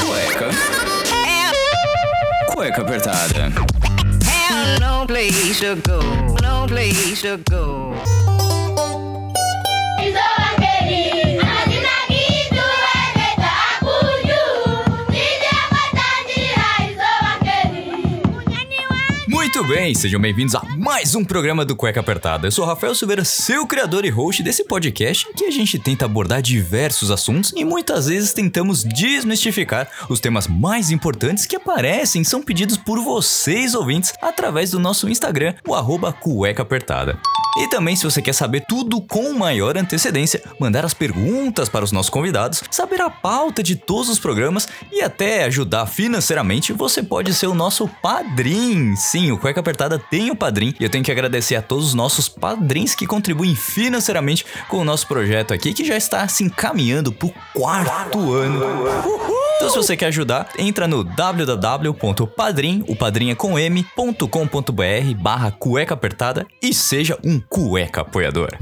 Cueca. Cueca apertada. No place to go, no place to go. Muito bem, sejam bem-vindos a mais um programa do Cueca Apertada. Eu sou Rafael Silveira, seu criador e host desse podcast que a gente tenta abordar diversos assuntos e muitas vezes tentamos desmistificar os temas mais importantes que aparecem são pedidos por vocês ouvintes através do nosso Instagram, o arroba Cueca Apertada. E também, se você quer saber tudo com maior antecedência, mandar as perguntas para os nossos convidados, saber a pauta de todos os programas e até ajudar financeiramente, você pode ser o nosso padrinho. Sim, o Cueca Apertada tem o padrinho e eu tenho que agradecer a todos os nossos padrinhos que contribuem financeiramente com o nosso projeto aqui, que já está se encaminhando para o quarto ano. Então, se você quer ajudar, entra no www.padrim, o padrinha com m.com.br barra cueca apertada e seja um cueca apoiador.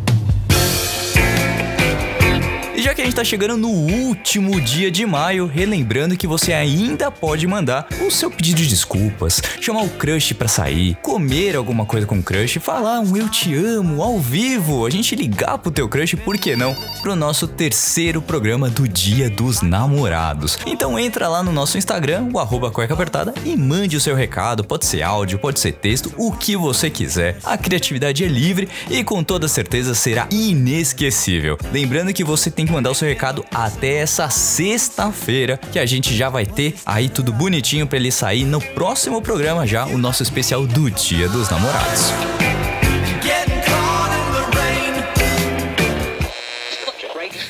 E já que a gente tá chegando no último dia de maio, relembrando que você ainda pode mandar o seu pedido de desculpas, chamar o crush pra sair, comer alguma coisa com o crush, falar um eu te amo ao vivo, a gente ligar pro teu crush, por que não? Pro nosso terceiro programa do Dia dos Namorados. Então entra lá no nosso Instagram, o arroba cueca apertada, e mande o seu recado, pode ser áudio, pode ser texto, o que você quiser. A criatividade é livre e com toda certeza será inesquecível. Lembrando que você tem mandar o seu recado até essa sexta-feira, que a gente já vai ter aí tudo bonitinho para ele sair no próximo programa já, o nosso especial do Dia dos Namorados.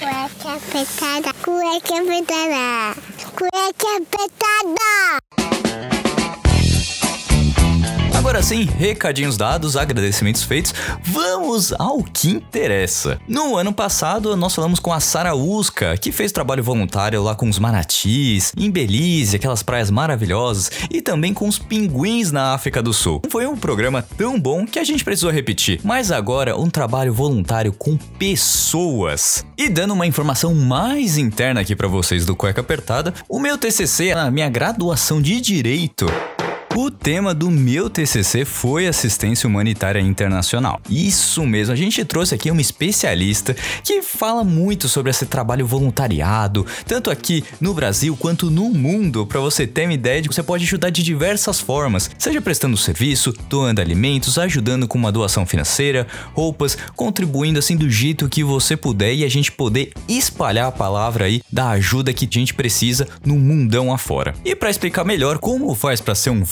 Cueca apertada, cueca apertada, cueca apertada. Agora sim, recadinhos dados, agradecimentos feitos, vamos ao que interessa. No ano passado, nós falamos com a Sara Usca, que fez trabalho voluntário lá com os manatis, em Belize, aquelas praias maravilhosas, e também com os pinguins na África do Sul. Foi um programa tão bom que a gente precisou repetir, mas agora um trabalho voluntário com pessoas. E dando uma informação mais interna aqui para vocês do Cueca Apertada, o meu TCC, a minha graduação de Direito, o tema do meu TCC foi assistência humanitária internacional. Isso mesmo, a gente trouxe aqui uma especialista que fala muito sobre esse trabalho voluntariado, tanto aqui no Brasil quanto no mundo. Para você ter uma ideia de que você pode ajudar de diversas formas, seja prestando serviço, doando alimentos, ajudando com uma doação financeira, roupas, contribuindo assim do jeito que você puder e a gente poder espalhar a palavra aí da ajuda que a gente precisa no mundão afora. E para explicar melhor como faz para ser um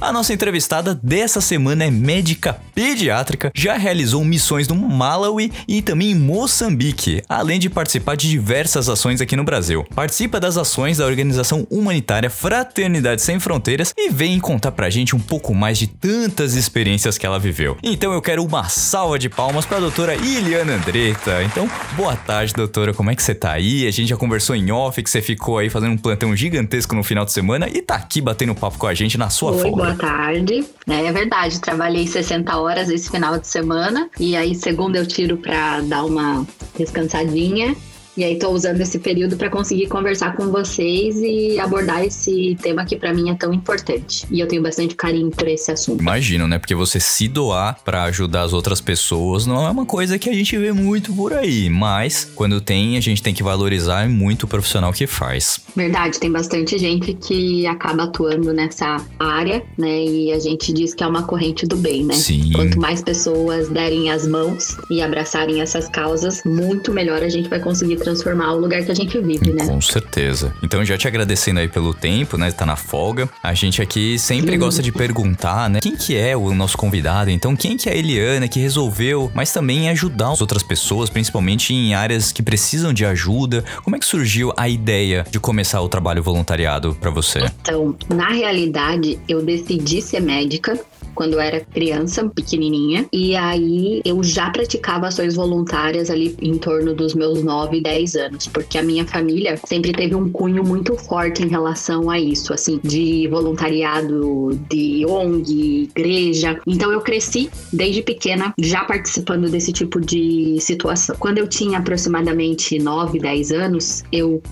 a nossa entrevistada dessa semana é médica pediátrica, já realizou missões no Malawi e também em Moçambique, além de participar de diversas ações aqui no Brasil. Participa das ações da organização humanitária Fraternidade Sem Fronteiras e vem contar pra gente um pouco mais de tantas experiências que ela viveu. Então eu quero uma salva de palmas pra doutora Iliana Andretta. Então, boa tarde, doutora, como é que você tá aí? A gente já conversou em off que você ficou aí fazendo um plantão gigantesco no final de semana e tá aqui batendo papo com a gente na sua Oi, folga. boa tarde. É, é verdade, trabalhei 60 horas esse final de semana e aí segunda eu tiro pra dar uma descansadinha. E aí tô usando esse período para conseguir conversar com vocês e abordar esse tema que para mim é tão importante. E eu tenho bastante carinho por esse assunto. Imagino, né? Porque você se doar pra ajudar as outras pessoas não é uma coisa que a gente vê muito por aí, mas quando tem, a gente tem que valorizar muito o profissional que faz. Verdade, tem bastante gente que acaba atuando nessa área, né? E a gente diz que é uma corrente do bem, né? Sim. Quanto mais pessoas derem as mãos e abraçarem essas causas, muito melhor a gente vai conseguir transformar o lugar que a gente vive, né? Com certeza. Então, já te agradecendo aí pelo tempo, né? Tá na folga. A gente aqui sempre Sim. gosta de perguntar, né? Quem que é o nosso convidado? Então, quem que é a Eliana que resolveu, mas também ajudar as outras pessoas, principalmente em áreas que precisam de ajuda? Como é que surgiu a ideia de começar o trabalho voluntariado pra você? Então, na realidade, eu decidi ser médica quando eu era criança, pequenininha. E aí eu já praticava ações voluntárias ali em torno dos meus 9, 10 anos, porque a minha família sempre teve um cunho muito forte em relação a isso, assim, de voluntariado, de ONG, igreja. Então eu cresci desde pequena já participando desse tipo de situação. Quando eu tinha aproximadamente 9, 10 anos, eu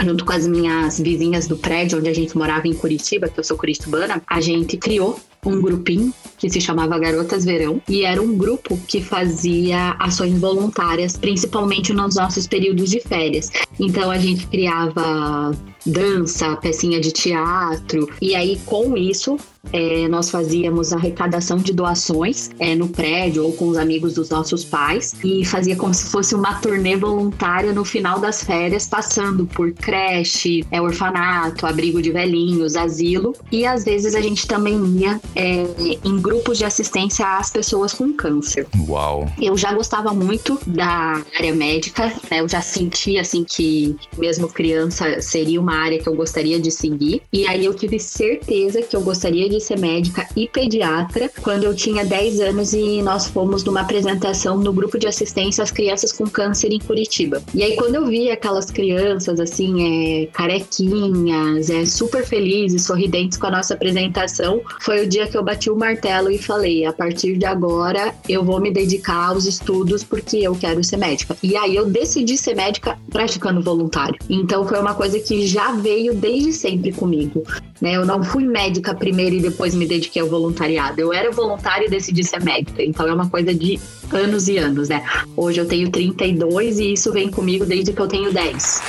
junto com as minhas vizinhas do prédio onde a gente morava em Curitiba, que eu sou curitibana, a gente criou um grupinho que se chamava Garotas Verão e era um grupo que fazia ações voluntárias, principalmente nos nossos períodos de férias. Então a gente criava dança, pecinha de teatro e aí com isso é, nós fazíamos arrecadação de doações é, no prédio ou com os amigos dos nossos pais e fazia como se fosse uma turnê voluntária no final das férias, passando por creche, é, orfanato, abrigo de velhinhos, asilo e às vezes a gente também ia é, em grupos de assistência às pessoas com câncer. Uau! Eu já gostava muito da área médica, né? eu já sentia assim que mesmo criança seria uma área que eu gostaria de seguir e aí eu tive certeza que eu gostaria de ser médica e pediatra quando eu tinha 10 anos e nós fomos numa apresentação no grupo de assistência às crianças com câncer em Curitiba. E aí quando eu vi aquelas crianças assim, é, carequinhas, é, super felizes, sorridentes com a nossa apresentação, foi o dia que eu bati o martelo e falei, a partir de agora eu vou me dedicar aos estudos porque eu quero ser médica. E aí eu decidi ser médica praticando voluntário. Então foi uma coisa que já veio desde sempre comigo. Né? Eu não fui médica primeiro e depois me dediquei ao voluntariado. Eu era voluntária e decidi ser médica. Então é uma coisa de anos e anos, né? Hoje eu tenho 32 e isso vem comigo desde que eu tenho 10.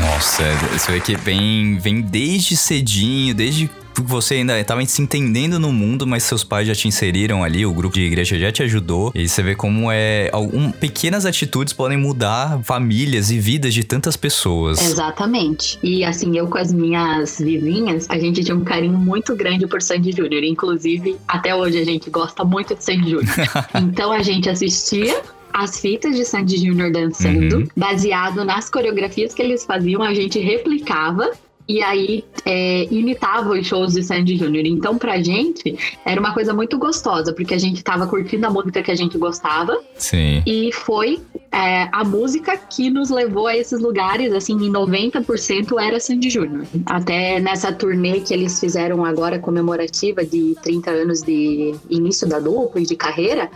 Nossa, você vê que vem, vem desde cedinho, desde você ainda estava se entendendo no mundo, mas seus pais já te inseriram ali, o grupo de igreja já te ajudou. E você vê como é. Algum, pequenas atitudes podem mudar famílias e vidas de tantas pessoas. Exatamente. E assim, eu com as minhas vizinhas, a gente tinha um carinho muito grande por Sandy Júnior. Inclusive, até hoje a gente gosta muito de Sandy Júnior. então a gente assistia as fitas de Sandy Júnior dançando, uhum. baseado nas coreografias que eles faziam, a gente replicava e aí é, imitava os shows de Sandy Júnior. Então, pra gente, era uma coisa muito gostosa, porque a gente tava curtindo a música que a gente gostava. Sim. E foi é, a música que nos levou a esses lugares, assim, em 90% era Sandy Júnior. Até nessa turnê que eles fizeram agora, comemorativa de 30 anos de início da dupla e de carreira,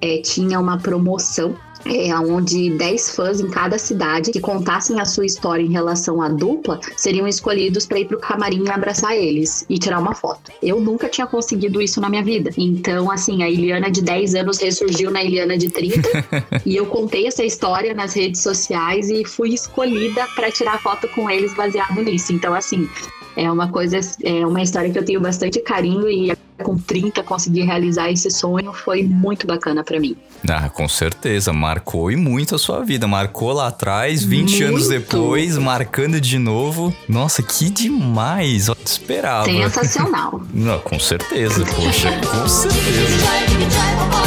é, tinha uma promoção é, onde 10 fãs em cada cidade que contassem a sua história em relação à dupla seriam escolhidos para ir pro camarim e abraçar eles e tirar uma foto. Eu nunca tinha conseguido isso na minha vida. Então, assim, a Iliana de 10 anos ressurgiu na Iliana de 30 e eu contei essa história nas redes sociais e fui escolhida para tirar foto com eles baseado nisso. Então, assim, é uma coisa, é uma história que eu tenho bastante carinho e com 30 conseguir realizar esse sonho foi muito bacana para mim. Ah, com certeza, marcou e muito a sua vida. Marcou lá atrás, 20 muito. anos depois, marcando de novo. Nossa, que demais! Eu esperava. Sensacional. Não, com certeza, poxa, com certeza.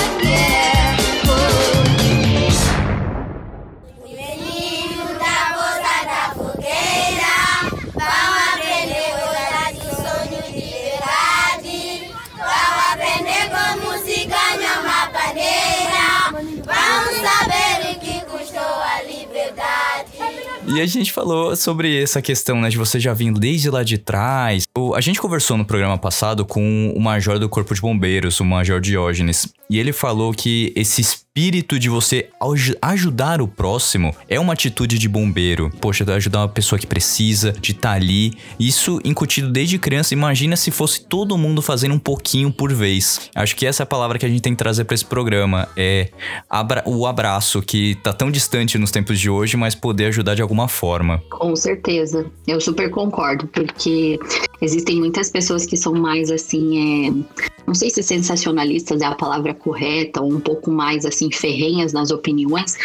E a gente falou sobre essa questão, né, de você já vindo desde lá de trás. A gente conversou no programa passado com o major do Corpo de Bombeiros, o Major Diógenes, e ele falou que esse espírito de você ajudar o próximo é uma atitude de bombeiro. Poxa, ajudar uma pessoa que precisa, de estar tá ali. Isso incutido desde criança. Imagina se fosse todo mundo fazendo um pouquinho por vez. Acho que essa é a palavra que a gente tem que trazer para esse programa. É abra o abraço, que tá tão distante nos tempos de hoje, mas poder ajudar de alguma forma. Com certeza. Eu super concordo, porque existem muitas pessoas que são mais assim, é... não sei se sensacionalistas é a palavra correta, ou um pouco mais assim, ferrenhas nas opiniões,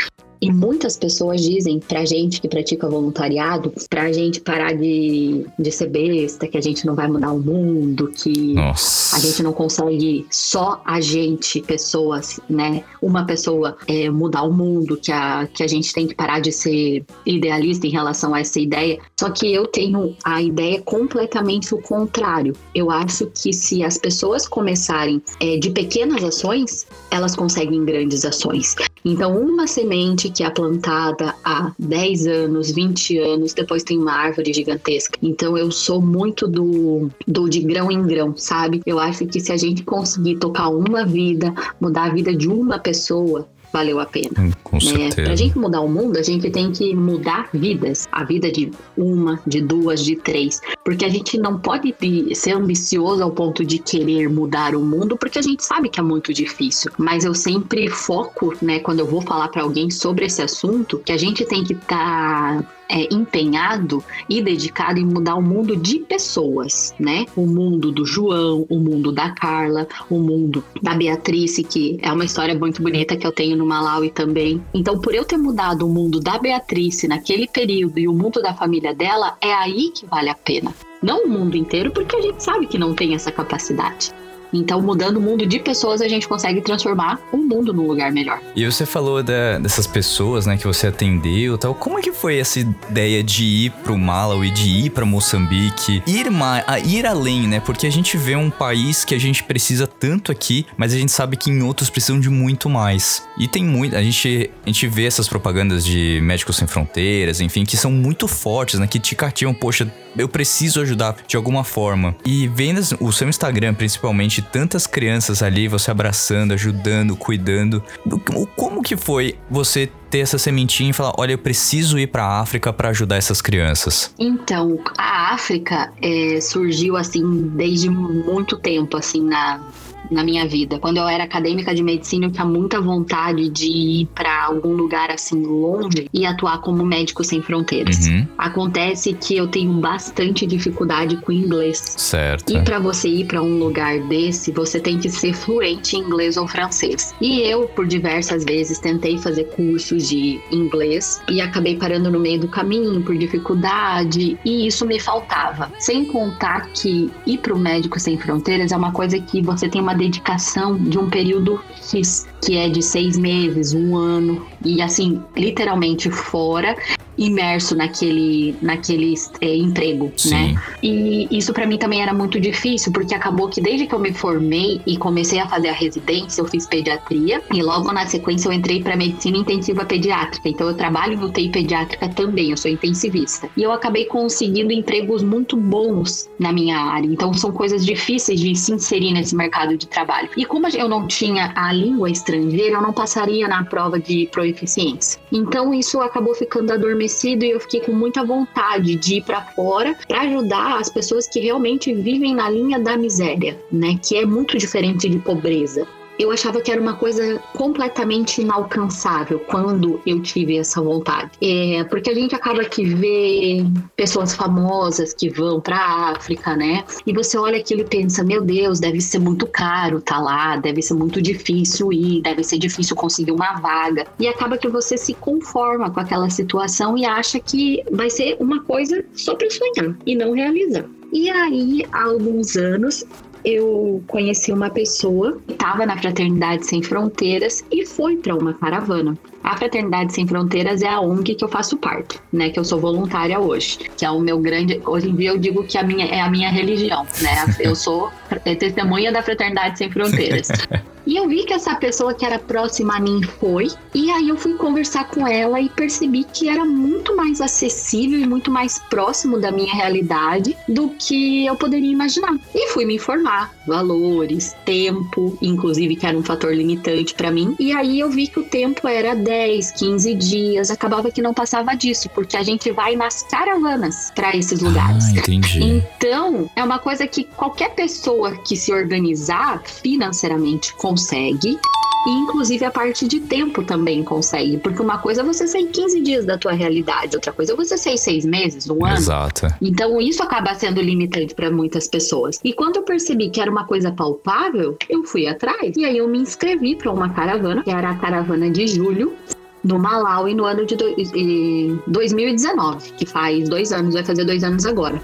E muitas pessoas dizem pra gente que pratica voluntariado, pra gente parar de, de ser besta, que a gente não vai mudar o mundo, que Nossa. a gente não consegue só a gente, pessoas, né? Uma pessoa é, mudar o mundo, que a, que a gente tem que parar de ser idealista em relação a essa ideia. Só que eu tenho a ideia completamente o contrário. Eu acho que se as pessoas começarem é, de pequenas ações, elas conseguem grandes ações. Então, uma semente que é plantada há 10 anos, 20 anos, depois tem uma árvore gigantesca. Então, eu sou muito do, do de grão em grão, sabe? Eu acho que se a gente conseguir tocar uma vida, mudar a vida de uma pessoa, valeu a pena. Hum, Com né? certeza. Pra gente mudar o mundo, a gente tem que mudar vidas. A vida de uma, de duas, de três. Porque a gente não pode ser ambicioso ao ponto de querer mudar o mundo, porque a gente sabe que é muito difícil. Mas eu sempre foco, né, quando eu vou falar pra alguém sobre esse assunto, que a gente tem que estar. Empenhado e dedicado em mudar o mundo de pessoas, né? O mundo do João, o mundo da Carla, o mundo da Beatrice, que é uma história muito bonita que eu tenho no Malawi também. Então, por eu ter mudado o mundo da Beatrice naquele período e o mundo da família dela, é aí que vale a pena. Não o mundo inteiro, porque a gente sabe que não tem essa capacidade. Então, mudando o mundo de pessoas, a gente consegue transformar o mundo num lugar melhor. E você falou da- dessas pessoas, né, que você atendeu tal. Como é que foi essa ideia de ir pro Malawi, de ir pra Moçambique? Ir, a ir além, né? Porque a gente vê um país que a gente precisa tanto aqui, mas a gente sabe que em outros precisam de muito mais. E tem muito. A gente, a gente vê essas propagandas de Médicos Sem Fronteiras, enfim, que são muito fortes, né? Que te cativam, poxa, eu preciso ajudar de alguma forma. E vendo o seu Instagram, principalmente, tantas crianças ali, você abraçando, ajudando, cuidando. Como que foi você ter essa sementinha e falar, olha, eu preciso ir pra África pra ajudar essas crianças? Então, a África é, surgiu assim desde muito tempo assim na na minha vida. Quando eu era acadêmica de medicina, eu tinha muita vontade de ir para algum lugar assim longe e atuar como médico sem fronteiras. Uhum, Acontece que eu tenho bastante dificuldade com inglês. certo. E para você ir para um lugar desse, você tem que ser fluente em inglês ou francês. E eu, por diversas vezes, tentei fazer cursos de inglês e acabei parando no meio do caminho por dificuldade e isso me faltava. Sem contar que ir para o Médico Sem Fronteiras é uma coisa que você tem uma dedicação de um período X, que é de seis meses, um ano, e assim, literalmente fora, imerso naquele, naquele é, emprego, né? Sim. E isso pra mim também era muito difícil, porque acabou que desde que eu me formei e comecei a fazer a residência, eu fiz pediatria e logo na sequência eu entrei pra medicina intensiva pediátrica. Então eu trabalho no UTI pediátrica também, eu sou intensivista. E eu acabei conseguindo empregos muito bons na minha área. Então são coisas difíceis de se inserir nesse mercado de trabalho. E como eu não tinha a língua estrangeira, eu não passaria na prova de proeficiência. Então isso acabou ficando adormecido e eu fiquei com muita vontade de ir para fora para ajudar as pessoas que realmente vivem na linha da miséria, né? Que é muito diferente de pobreza. Eu achava que era uma coisa completamente inalcançável quando eu tive essa vontade. É, porque a gente acaba que vê pessoas famosas que vão para África, né? E você olha aquilo e pensa: meu Deus, deve ser muito caro tá lá, deve ser muito difícil ir, deve ser difícil conseguir uma vaga. E acaba que você se conforma com aquela situação e acha que vai ser uma coisa só para sonhar e não realizar. E aí, há alguns anos, eu conheci uma pessoa que estava na Fraternidade Sem Fronteiras e foi para uma caravana. A Fraternidade Sem Fronteiras é a ONG que eu faço parte, né? Que eu sou voluntária hoje, que é o meu grande. Hoje em dia eu digo que a minha, é a minha religião, né? Eu sou é, testemunha da Fraternidade Sem Fronteiras. E eu vi que essa pessoa que era próxima a mim foi, e aí eu fui conversar com ela e percebi que era muito mais acessível e muito mais próximo da minha realidade do que eu poderia imaginar. E fui me informar, valores, tempo, inclusive que era um fator limitante para mim. E aí eu vi que o tempo era 10, 15 dias, acabava que não passava disso, porque a gente vai nas caravanas para esses lugares. Ah, entendi. Então, é uma coisa que qualquer pessoa que se organizar financeiramente consegue. E inclusive a parte de tempo também consegue. Porque uma coisa é você sair 15 dias da tua realidade, outra coisa é você sair seis meses, um ano. Exato. Então isso acaba sendo limitante para muitas pessoas. E quando eu percebi que era uma coisa palpável, eu fui atrás. E aí eu me inscrevi para uma caravana, que era a caravana de julho. no Malawi no ano de do, eh, 2019, que faz dois anos, vai fazer dois anos agora.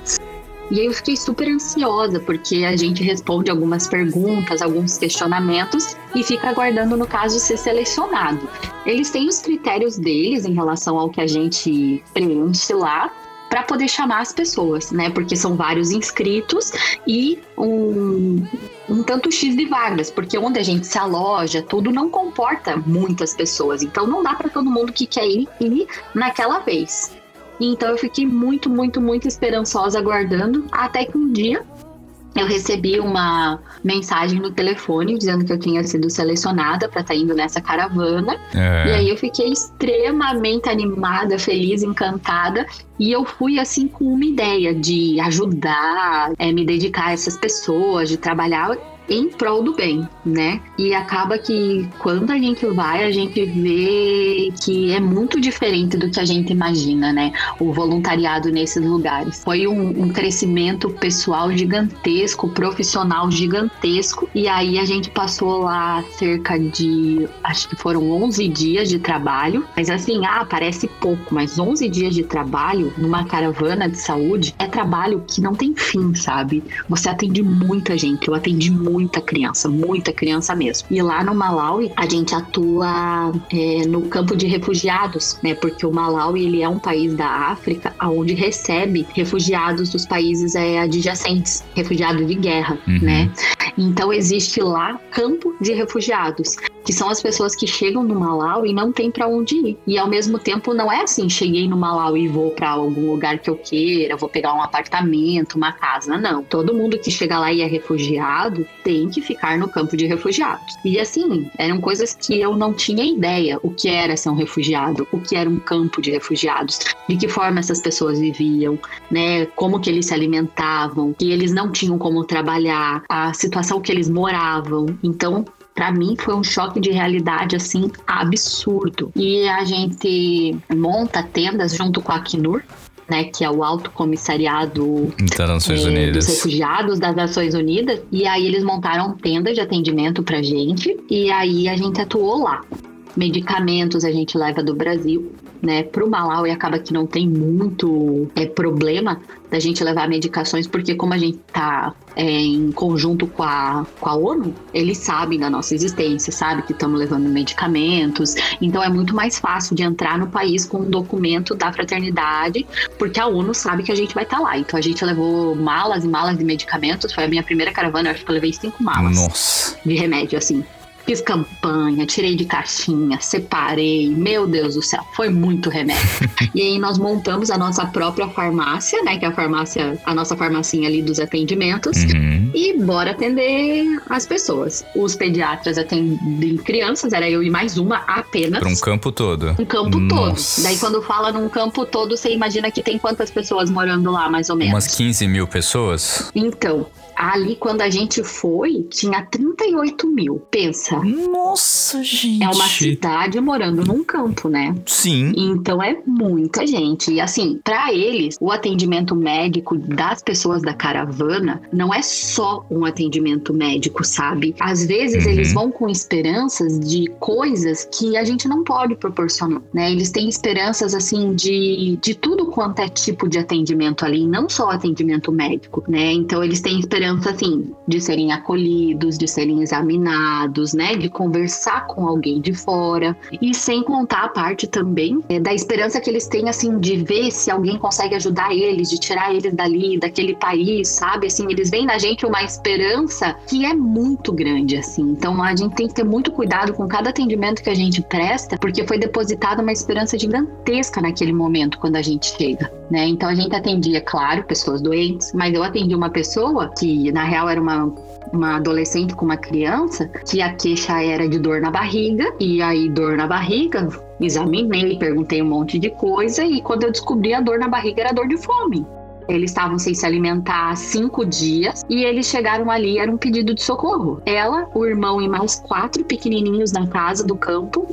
E aí eu fiquei super ansiosa, porque a gente responde algumas perguntas, alguns questionamentos e fica aguardando, no caso, ser selecionado. Eles têm os critérios deles em relação ao que a gente preenche lá, para poder chamar as pessoas, né? Porque são vários inscritos e um, um tanto X de vagas, porque onde a gente se aloja, tudo não comporta muitas pessoas. Então não dá para todo mundo que quer ir, ir naquela vez. Então eu fiquei muito, muito, muito esperançosa aguardando, até que um dia eu recebi uma mensagem no telefone dizendo que eu tinha sido selecionada para estar tá indo nessa caravana. É. E aí eu fiquei extremamente animada, feliz, encantada. E eu fui assim com uma ideia de ajudar, é, me dedicar a essas pessoas, de trabalhar em prol do bem, né? E acaba que quando a gente vai, a gente vê que é muito diferente do que a gente imagina, né? O voluntariado nesses lugares. Foi um, um crescimento pessoal gigantesco, profissional gigantesco. E aí a gente passou lá cerca de, acho que foram 11 dias de trabalho. Mas assim, ah, parece pouco, mas 11 dias de trabalho numa caravana de saúde é trabalho que não tem fim, sabe? Você atende muita gente. Eu atendi muito muita criança, muita criança mesmo. E lá no Malawi, a gente atua é, no campo de refugiados, né? Porque o Malawi, ele é um país da África onde recebe refugiados dos países é, adjacentes, refugiados de guerra, uhum. né? Então existe lá campo de refugiados que são as pessoas que chegam no Malau e não tem para onde ir. E ao mesmo tempo não é assim, cheguei no Malau e vou para algum lugar que eu queira, vou pegar um apartamento, uma casa, não. Todo mundo que chega lá e é refugiado tem que ficar no campo de refugiados. E assim, eram coisas que eu não tinha ideia o que era ser um refugiado, o que era um campo de refugiados, de que forma essas pessoas viviam, né, como que eles se alimentavam, que eles não tinham como trabalhar, a situação que eles moravam. Então, para mim foi um choque de realidade assim absurdo. E a gente monta tendas junto com a Acnur, né, que é o Alto Comissariado das Nações é, Unidas. dos Refugiados das Nações Unidas. E aí eles montaram tendas de atendimento pra gente e aí a gente atuou lá. Medicamentos a gente leva do Brasil, né, para o Malau e acaba que não tem muito é, problema da gente levar medicações, porque como a gente está é, em conjunto com a, com a ONU, eles sabem da nossa existência, sabe que estamos levando medicamentos, então é muito mais fácil de entrar no país com um documento da fraternidade, porque a ONU sabe que a gente vai estar tá lá. Então a gente levou malas e malas de medicamentos, foi a minha primeira caravana, eu acho que eu levei cinco malas Nossa. de remédio, assim. Fiz campanha, tirei de caixinha, separei. Meu Deus do céu, foi muito remédio. e aí nós montamos a nossa própria farmácia, né? Que é a farmácia, a nossa farmacinha ali dos atendimentos. Uhum. E bora atender as pessoas. Os pediatras atendem crianças, era eu e mais uma apenas. Para um campo todo. Um campo Nossa. todo. Daí quando fala num campo todo, você imagina que tem quantas pessoas morando lá, mais ou menos? Umas 15 mil pessoas? Então, Ali, quando a gente foi, tinha 38 mil. Pensa. Nossa, gente. É uma cidade morando num campo, né? Sim. Então é muita gente. E assim, para eles, o atendimento médico das pessoas da caravana não é só um atendimento médico, sabe? Às vezes uhum. eles vão com esperanças de coisas que a gente não pode proporcionar, né? Eles têm esperanças, assim, de, de tudo quanto é tipo de atendimento ali, não só atendimento médico, né? Então eles têm esperança esperança, assim, de serem acolhidos, de serem examinados, né? De conversar com alguém de fora. E sem contar a parte também é, da esperança que eles têm, assim, de ver se alguém consegue ajudar eles, de tirar eles dali, daquele país, sabe? Assim, eles veem na gente uma esperança que é muito grande, assim. Então a gente tem que ter muito cuidado com cada atendimento que a gente presta, porque foi depositada uma esperança gigantesca naquele momento quando a gente chega, né? Então a gente atendia, claro, pessoas doentes, mas eu atendi uma pessoa que na real era uma uma adolescente com uma criança, que a queixa era de dor na barriga, e aí dor na barriga, examinei, perguntei um monte de coisa, e quando eu descobri a dor na barriga era dor de fome. Eles estavam sem se alimentar há cinco dias e eles chegaram ali, era um pedido de socorro. Ela, o irmão e mais quatro pequenininhos na casa do campo.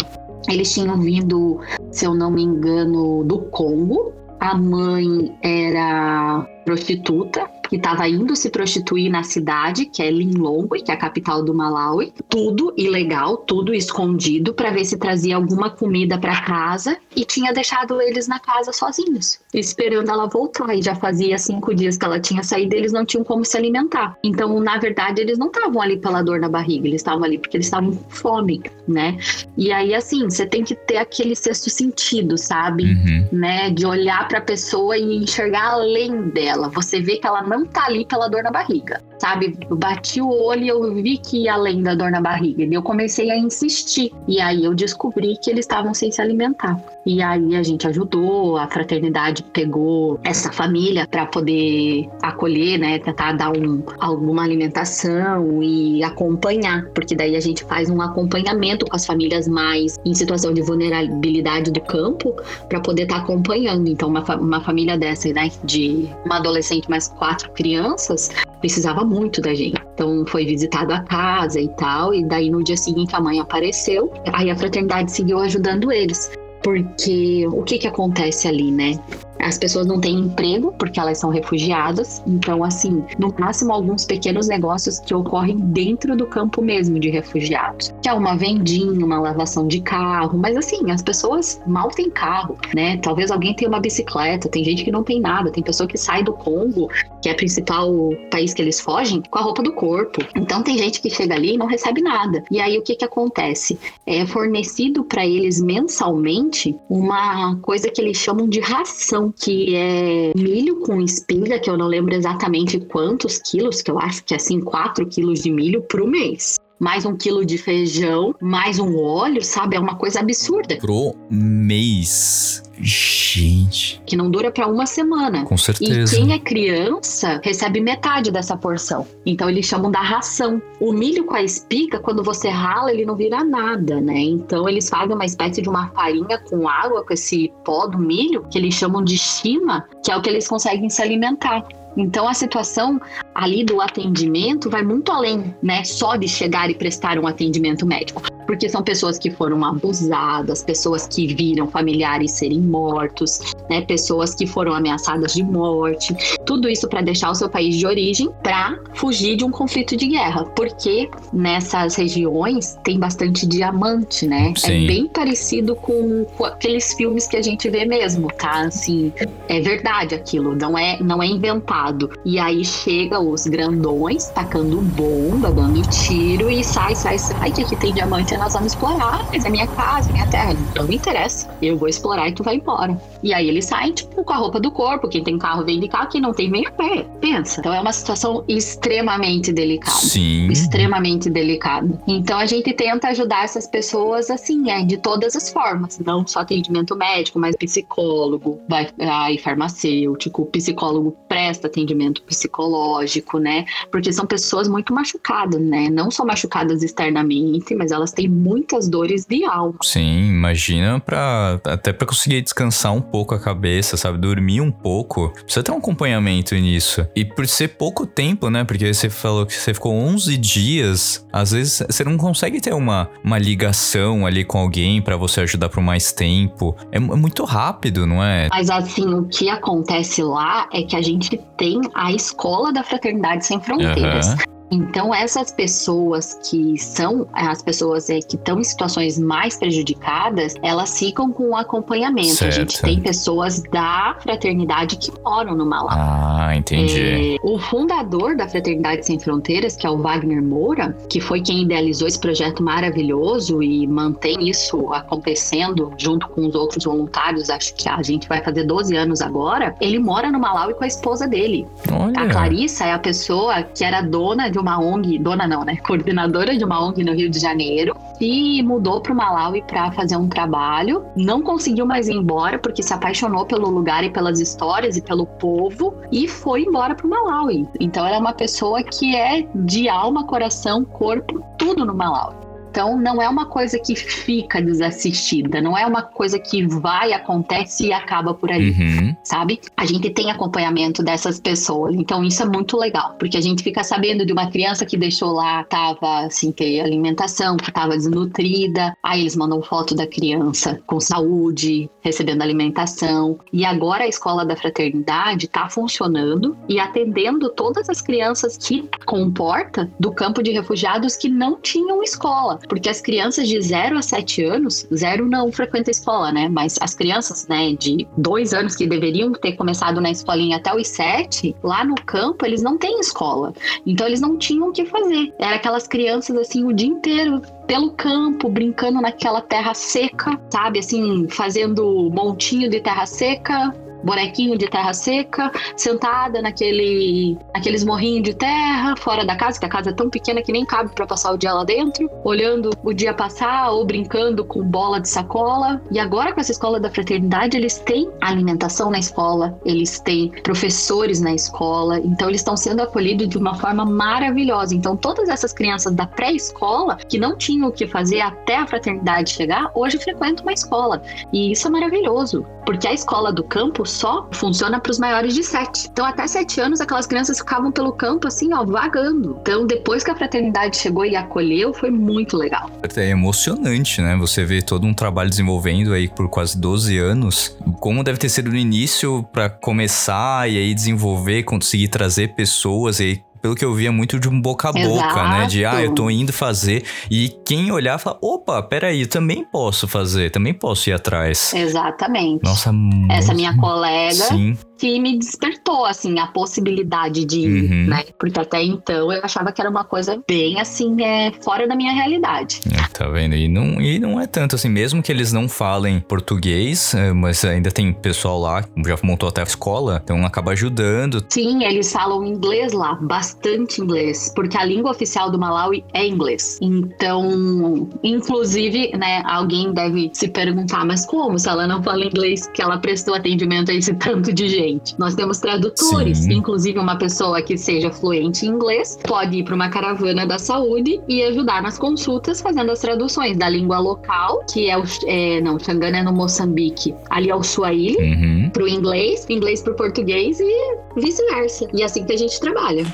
Eles tinham vindo, se eu não me engano, do Congo. A mãe era prostituta, que estava indo se prostituir na cidade, que é Linlongwe, que é a capital do Malawi. Tudo ilegal, tudo escondido para ver se trazia alguma comida para casa e tinha deixado eles na casa sozinhos, esperando ela voltar. E já fazia cinco dias que ela tinha saído, eles não tinham como se alimentar. Então, na verdade, eles não estavam ali pela dor na barriga, eles estavam ali porque eles estavam com fome, né? E aí, assim, você tem que ter aquele sexto sentido, sabe? Uhum. Né? De olhar para a pessoa e enxergar além dela. Você vê que ela não tá ali pela dor na barriga, sabe? Bati o olho e eu vi que ia além da dor na barriga. E eu comecei a insistir. E aí eu descobri que eles estavam sem se alimentar. E aí a gente ajudou, a fraternidade pegou essa família para poder acolher, né? Tentar dar um, alguma alimentação e acompanhar, porque daí a gente faz um acompanhamento com as famílias mais em situação de vulnerabilidade do campo para poder estar acompanhando. Então, uma, uma família dessa, né, de uma adolescente mais quatro crianças, precisava muito da gente. Então, foi visitado a casa e tal, e daí no dia seguinte a mãe apareceu, aí a fraternidade seguiu ajudando eles. Porque o que que acontece ali, né? As pessoas não têm emprego porque elas são refugiadas. Então, assim, no máximo alguns pequenos negócios que ocorrem dentro do campo mesmo de refugiados. Que é uma vendinha, uma lavação de carro. Mas assim, as pessoas mal têm carro, né? Talvez alguém tenha uma bicicleta, tem gente que não tem nada. Tem pessoa que sai do Congo, que é o principal país que eles fogem, com a roupa do corpo. Então tem gente que chega ali e não recebe nada. E aí o que que acontece? É fornecido para eles mensalmente uma coisa que eles chamam de ração, que é milho com espiga, que eu não lembro exatamente quantos quilos, que eu acho que é assim 4 quilos de milho pro mês. Mais um quilo de feijão, mais um óleo, sabe? É uma coisa absurda, Pro mês. Gente, que não dura para uma semana. com E certeza. quem é criança recebe metade dessa porção. Então eles chamam da ração. O milho com a espiga, quando você rala, ele não vira nada, né? Então eles fazem uma espécie de uma farinha com água, com esse pó do milho, que eles chamam de chima, que é o que eles conseguem se alimentar. Então a situação ali do atendimento vai muito além, né? Só de chegar e prestar um atendimento médico. Porque são pessoas que foram abusadas, pessoas que viram familiares serem mortos, né? Pessoas que foram ameaçadas de morte. Tudo isso para deixar o seu país de origem para fugir de um conflito de guerra. Porque nessas regiões tem bastante diamante, né? Sim. É bem parecido com, com aqueles filmes que a gente vê mesmo, tá? Assim, é verdade aquilo, não é, não é inventado. E aí chega os grandões tacando bomba, dando tiro e sai, sai, sai, que aqui tem diamante nós vamos explorar, mas é minha casa, minha terra, não me interessa. Eu vou explorar e tu vai embora. E aí eles saem, tipo, com a roupa do corpo, quem tem carro vem de carro, quem não tem a pé. Pensa. Então é uma situação extremamente delicada Sim. extremamente delicado. Então a gente tenta ajudar essas pessoas assim, é, de todas as formas, não só atendimento médico, mas psicólogo, vai aí farmacêutico, o psicólogo presta atendimento psicológico, né? Porque são pessoas muito machucadas, né? Não só machucadas externamente, mas elas têm muitas dores de alma. Sim, imagina pra. Até pra conseguir descansar um pouco a cabeça, sabe? Dormir um pouco. Precisa ter um acompanhamento nisso. E por ser pouco tempo, né? Porque você falou que você ficou 11 dias. Às vezes você não consegue ter uma, uma ligação ali com alguém pra você ajudar por mais tempo. É mu- muito rápido, não é? Mas assim, o que acontece lá é que a gente tem a escola da Fraternidade Sem Fronteiras. Aham. Então, essas pessoas que são as pessoas é, que estão em situações mais prejudicadas, elas ficam com um acompanhamento. A gente Certo. tem pessoas da fraternidade que moram no Malawi. Ah, entendi. É, o fundador da Fraternidade Sem Fronteiras, que é o Wagner Moura, que foi quem idealizou esse projeto maravilhoso e mantém isso acontecendo junto com os outros voluntários, acho que a gente vai fazer 12 anos agora, ele mora no Malawi com a esposa dele. A Olha. Clarissa é a pessoa que era dona de uma ONG, dona não, né? Coordenadora de uma ONG no Rio de Janeiro e mudou para o Malawi para fazer um trabalho. Não conseguiu mais ir embora porque se apaixonou pelo lugar e pelas histórias e pelo povo e foi embora para o Malawi. Então ela é uma pessoa que é de alma, coração, corpo, tudo no Malawi. Então, não é uma coisa que fica desassistida, não é uma coisa que vai, acontece e acaba por ali, Uhum. sabe? A gente tem acompanhamento dessas pessoas, então isso é muito legal, porque a gente fica sabendo de uma criança que deixou lá, tava sem ter alimentação, que tava desnutrida, aí eles mandam foto da criança com saúde, recebendo alimentação, e agora a escola da fraternidade tá funcionando e atendendo todas as crianças que comporta do campo de refugiados que não tinham escola, porque as crianças de 0 a 7 anos, zero não frequenta escola, né? Mas as crianças, né, de dois anos que deveriam ter começado na escolinha até os 7, lá no campo eles não têm escola. Então eles não tinham o que fazer. Era aquelas crianças assim o dia inteiro pelo campo, brincando naquela terra seca, sabe? Assim, fazendo montinho de terra seca, bonequinho de terra seca, sentada naquele, naqueles morrinhos de terra, fora da casa, que a casa é tão pequena que nem cabe para passar o dia lá dentro, olhando o dia passar ou brincando com bola de sacola. E agora com essa escola da fraternidade, eles têm alimentação na escola, eles têm professores na escola, então eles estão sendo acolhidos de uma forma maravilhosa. Então todas essas crianças da pré-escola que não tinham o que fazer até a fraternidade chegar, hoje frequentam uma escola. E isso é maravilhoso, porque a escola do campo só funciona para os maiores de 7. Então, até 7 anos, aquelas crianças ficavam pelo campo, assim, ó, vagando. Então, depois que a fraternidade chegou e acolheu, foi muito legal. É emocionante, né? Você vê todo um trabalho desenvolvendo aí por quase 12 anos. Como deve ter sido no início para começar e aí desenvolver, conseguir trazer pessoas e pelo que eu via muito de um boca a boca, né? De ah, eu tô indo fazer. E quem olhar fala: opa, peraí, eu também posso fazer, também posso ir atrás. Exatamente. Nossa, Essa muito- minha colega Sim, que me despertou, assim, a possibilidade de ir, Uhum. né? Porque até então eu achava que era uma coisa bem, assim, é, fora da minha realidade. Tá vendo? E não, e não é tanto assim, mesmo que eles não falem português, é, mas ainda tem pessoal lá, já montou até a escola, então acaba ajudando. Sim, eles falam inglês lá, bastante inglês, porque a língua oficial do Malawi é inglês. Então, inclusive, né, alguém deve se perguntar, mas como se ela não fala inglês que ela prestou atendimento a esse tanto de gente? Nós temos tradutores, Sim. inclusive uma pessoa que seja fluente em inglês pode ir para uma caravana da saúde e ajudar nas consultas fazendo as traduções da língua local, que é o é, não, Xangana é no Moçambique, ali é o Swahili, Uhum. pro inglês, inglês pro português e vice-versa. E é assim que a gente trabalha.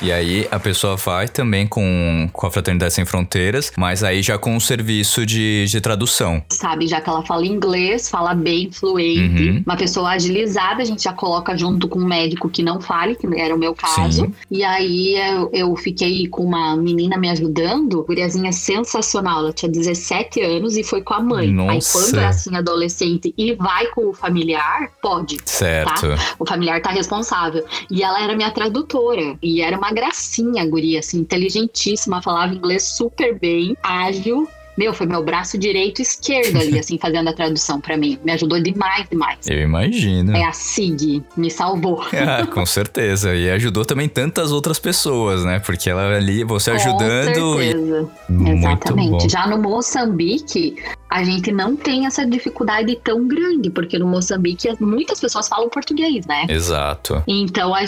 E aí a pessoa vai também com, com a Fraternidade Sem Fronteiras, mas aí já com o serviço de, de tradução. Sabe, já que ela fala inglês, fala bem, fluente, Uhum. uma pessoa agilizada, a gente já coloca junto com um médico que não fale, que era o meu caso. Sim. E aí eu, eu fiquei com uma menina me ajudando, guriazinha sensacional, ela tinha 17 anos e foi com a mãe. Aí Nossa. quando é assim, adolescente e vai com o familiar, pode. Certo. O familiar tá responsável. E ela era minha tradutora. E era uma gracinha, a guria, assim, inteligentíssima, falava inglês super bem, ágil. Meu, foi meu braço direito e esquerdo ali, assim, fazendo a tradução pra mim. Me ajudou demais, demais. Eu imagino. É a Sig, me salvou. Ah, com certeza. E ajudou também tantas outras pessoas, né? Porque ela ali, você Com ajudando. e- certeza. Muito Exatamente. bom. Já no Moçambique, a gente não tem essa dificuldade tão grande, porque no Moçambique muitas pessoas falam português, né? Exato. Então, a-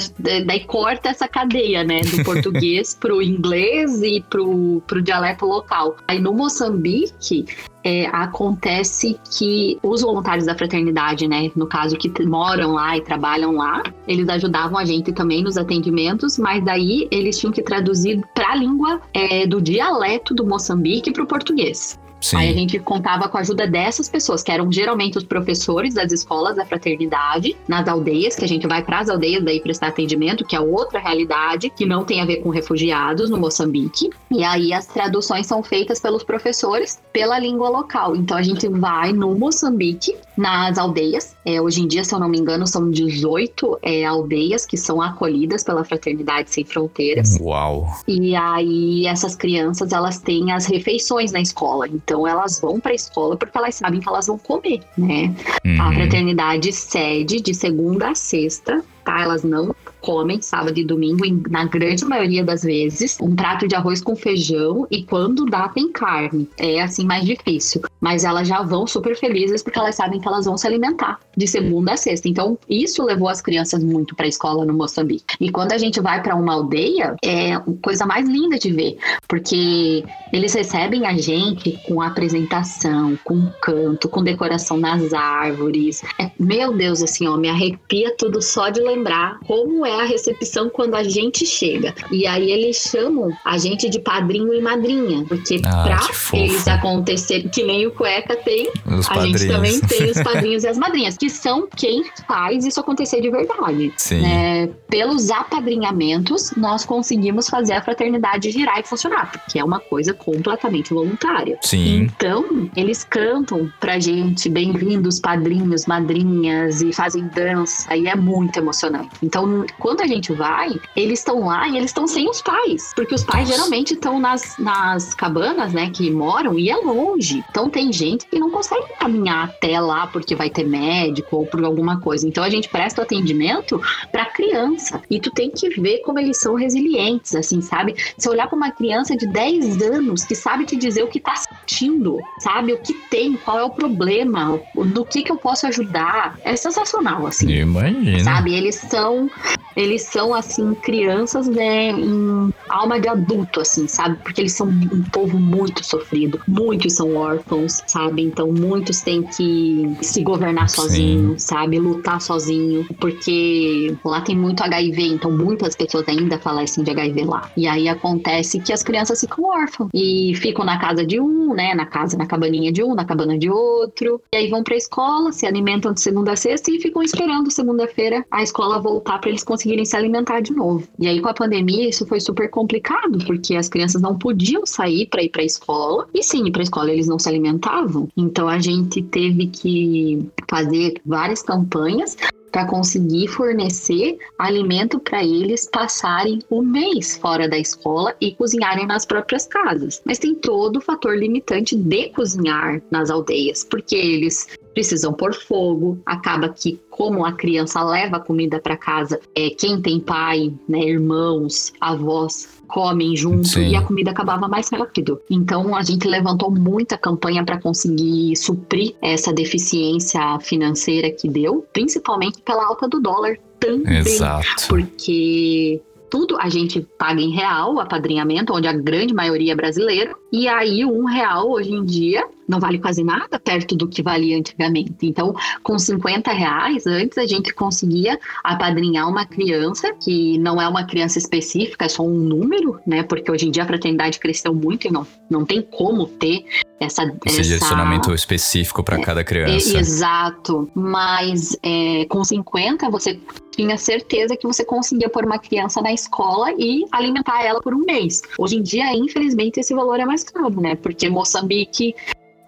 daí corta essa cadeia, né? Do português pro inglês e pro, pro dialeto local. Aí no Moçambique, é, acontece que os voluntários da fraternidade, né? No caso, que moram lá e trabalham lá, eles ajudavam a gente também nos atendimentos, mas daí eles tinham que traduzir pra língua é, do dialeto do Moçambique pro português. Aí a Sim. gente contava com a ajuda dessas pessoas, que eram geralmente os professores das escolas da fraternidade, nas aldeias, que a gente vai para as aldeias daí prestar atendimento, que é outra realidade, que não tem a ver com refugiados no Moçambique. E aí as traduções são feitas pelos professores pela língua local. Então a gente vai no Moçambique, nas aldeias. É, hoje em dia, se eu não me engano, são 18 é, aldeias que são acolhidas pela Fraternidade Sem Fronteiras. Uau. E aí essas crianças elas têm as refeições na escola, então elas vão para a escola porque elas sabem que elas vão comer, né? A Uhum. fraternidade cede de segunda a sexta, tá? Elas não comem sábado e domingo, em- na grande maioria das vezes, um prato de arroz com feijão e quando dá tem carne. É assim mais difícil. Mas elas já vão super felizes porque elas sabem que elas vão se alimentar de segunda a sexta. Então, isso levou as crianças muito para a escola no Moçambique. E quando a gente vai para uma aldeia, é a coisa mais linda de ver, porque eles recebem a gente com apresentação, com canto, com decoração nas árvores. É, meu Deus, assim, ó, me arrepia tudo só de lembrar como é a recepção quando a gente chega. E aí eles chamam a gente de padrinho e madrinha, porque Ah, pra eles acontecerem, que nem o cueca tem, Os a padrinhos. gente também tem os padrinhos e as madrinhas, que são quem faz isso acontecer de verdade. Sim. É, pelos apadrinhamentos, nós conseguimos fazer a fraternidade girar e funcionar, porque é uma coisa completamente voluntária. Sim. Então, eles cantam pra gente, bem-vindos, padrinhos, madrinhas, e fazem dança, e é muito emocionante. Então, quando a gente vai, eles estão lá e eles estão sem os pais, porque os pais Nossa. geralmente estão nas, nas cabanas, né, que moram, e é longe. Então, tem gente que não consegue caminhar até lá porque vai ter médico ou por alguma coisa. Então, a gente presta o atendimento pra criança. E tu tem que ver como eles são resilientes, assim, sabe? Se olhar pra uma criança de 10 anos que sabe te dizer o que tá sentindo, sabe? O que tem, qual é o problema, do que que eu posso ajudar. É sensacional, assim. Imagina. Sabe, eles são, eles são assim crianças, né, em alma de adulto, assim, sabe? Porque eles são um povo muito sofrido, muitos são órfãos, sabe? Então muitos têm que se governar Sim. sozinho, sabe? Lutar sozinho, porque lá tem muito HIV, então muitas pessoas ainda falecem de HIV lá. E aí acontece que as crianças ficam órfãs e ficam na casa de um, né, na casa, na cabaninha de um, na cabana de outro, e aí vão pra escola, se alimentam de segunda a sexta e ficam esperando segunda-feira a escola voltar para eles conseguirem se alimentar de novo. E aí com a pandemia isso foi super complicado, porque as crianças não podiam sair para ir para a escola. E sim, para a escola eles não se alimentavam. Então a gente teve que fazer várias campanhas para conseguir fornecer alimento para eles passarem o mês fora da escola e cozinharem nas próprias casas. Mas tem todo o fator limitante de cozinhar nas aldeias, porque eles precisam pôr fogo, acaba que como a criança leva comida para casa, é quem tem pai, né, irmãos, avós comem junto Sim. e a comida acabava mais rápido. Então a gente levantou muita campanha para conseguir suprir essa deficiência financeira que deu, principalmente pela alta do dólar também Exato. porque tudo a gente paga em real, o apadrinhamento, onde a grande maioria é brasileira, e aí um real hoje em dia não vale quase nada perto do que valia antigamente. Então, com 50 reais, antes a gente conseguia apadrinhar uma criança, que não é uma criança específica, é só um número, né? Porque hoje em dia a fraternidade cresceu muito e não, não tem como ter essa... Esse essa... direcionamento específico para cada criança. E- Exato. Mas é, com 50 você tinha certeza que você conseguia pôr uma criança na escola e alimentar ela por um mês. Hoje em dia, infelizmente, esse valor é mais caro, né? Porque Moçambique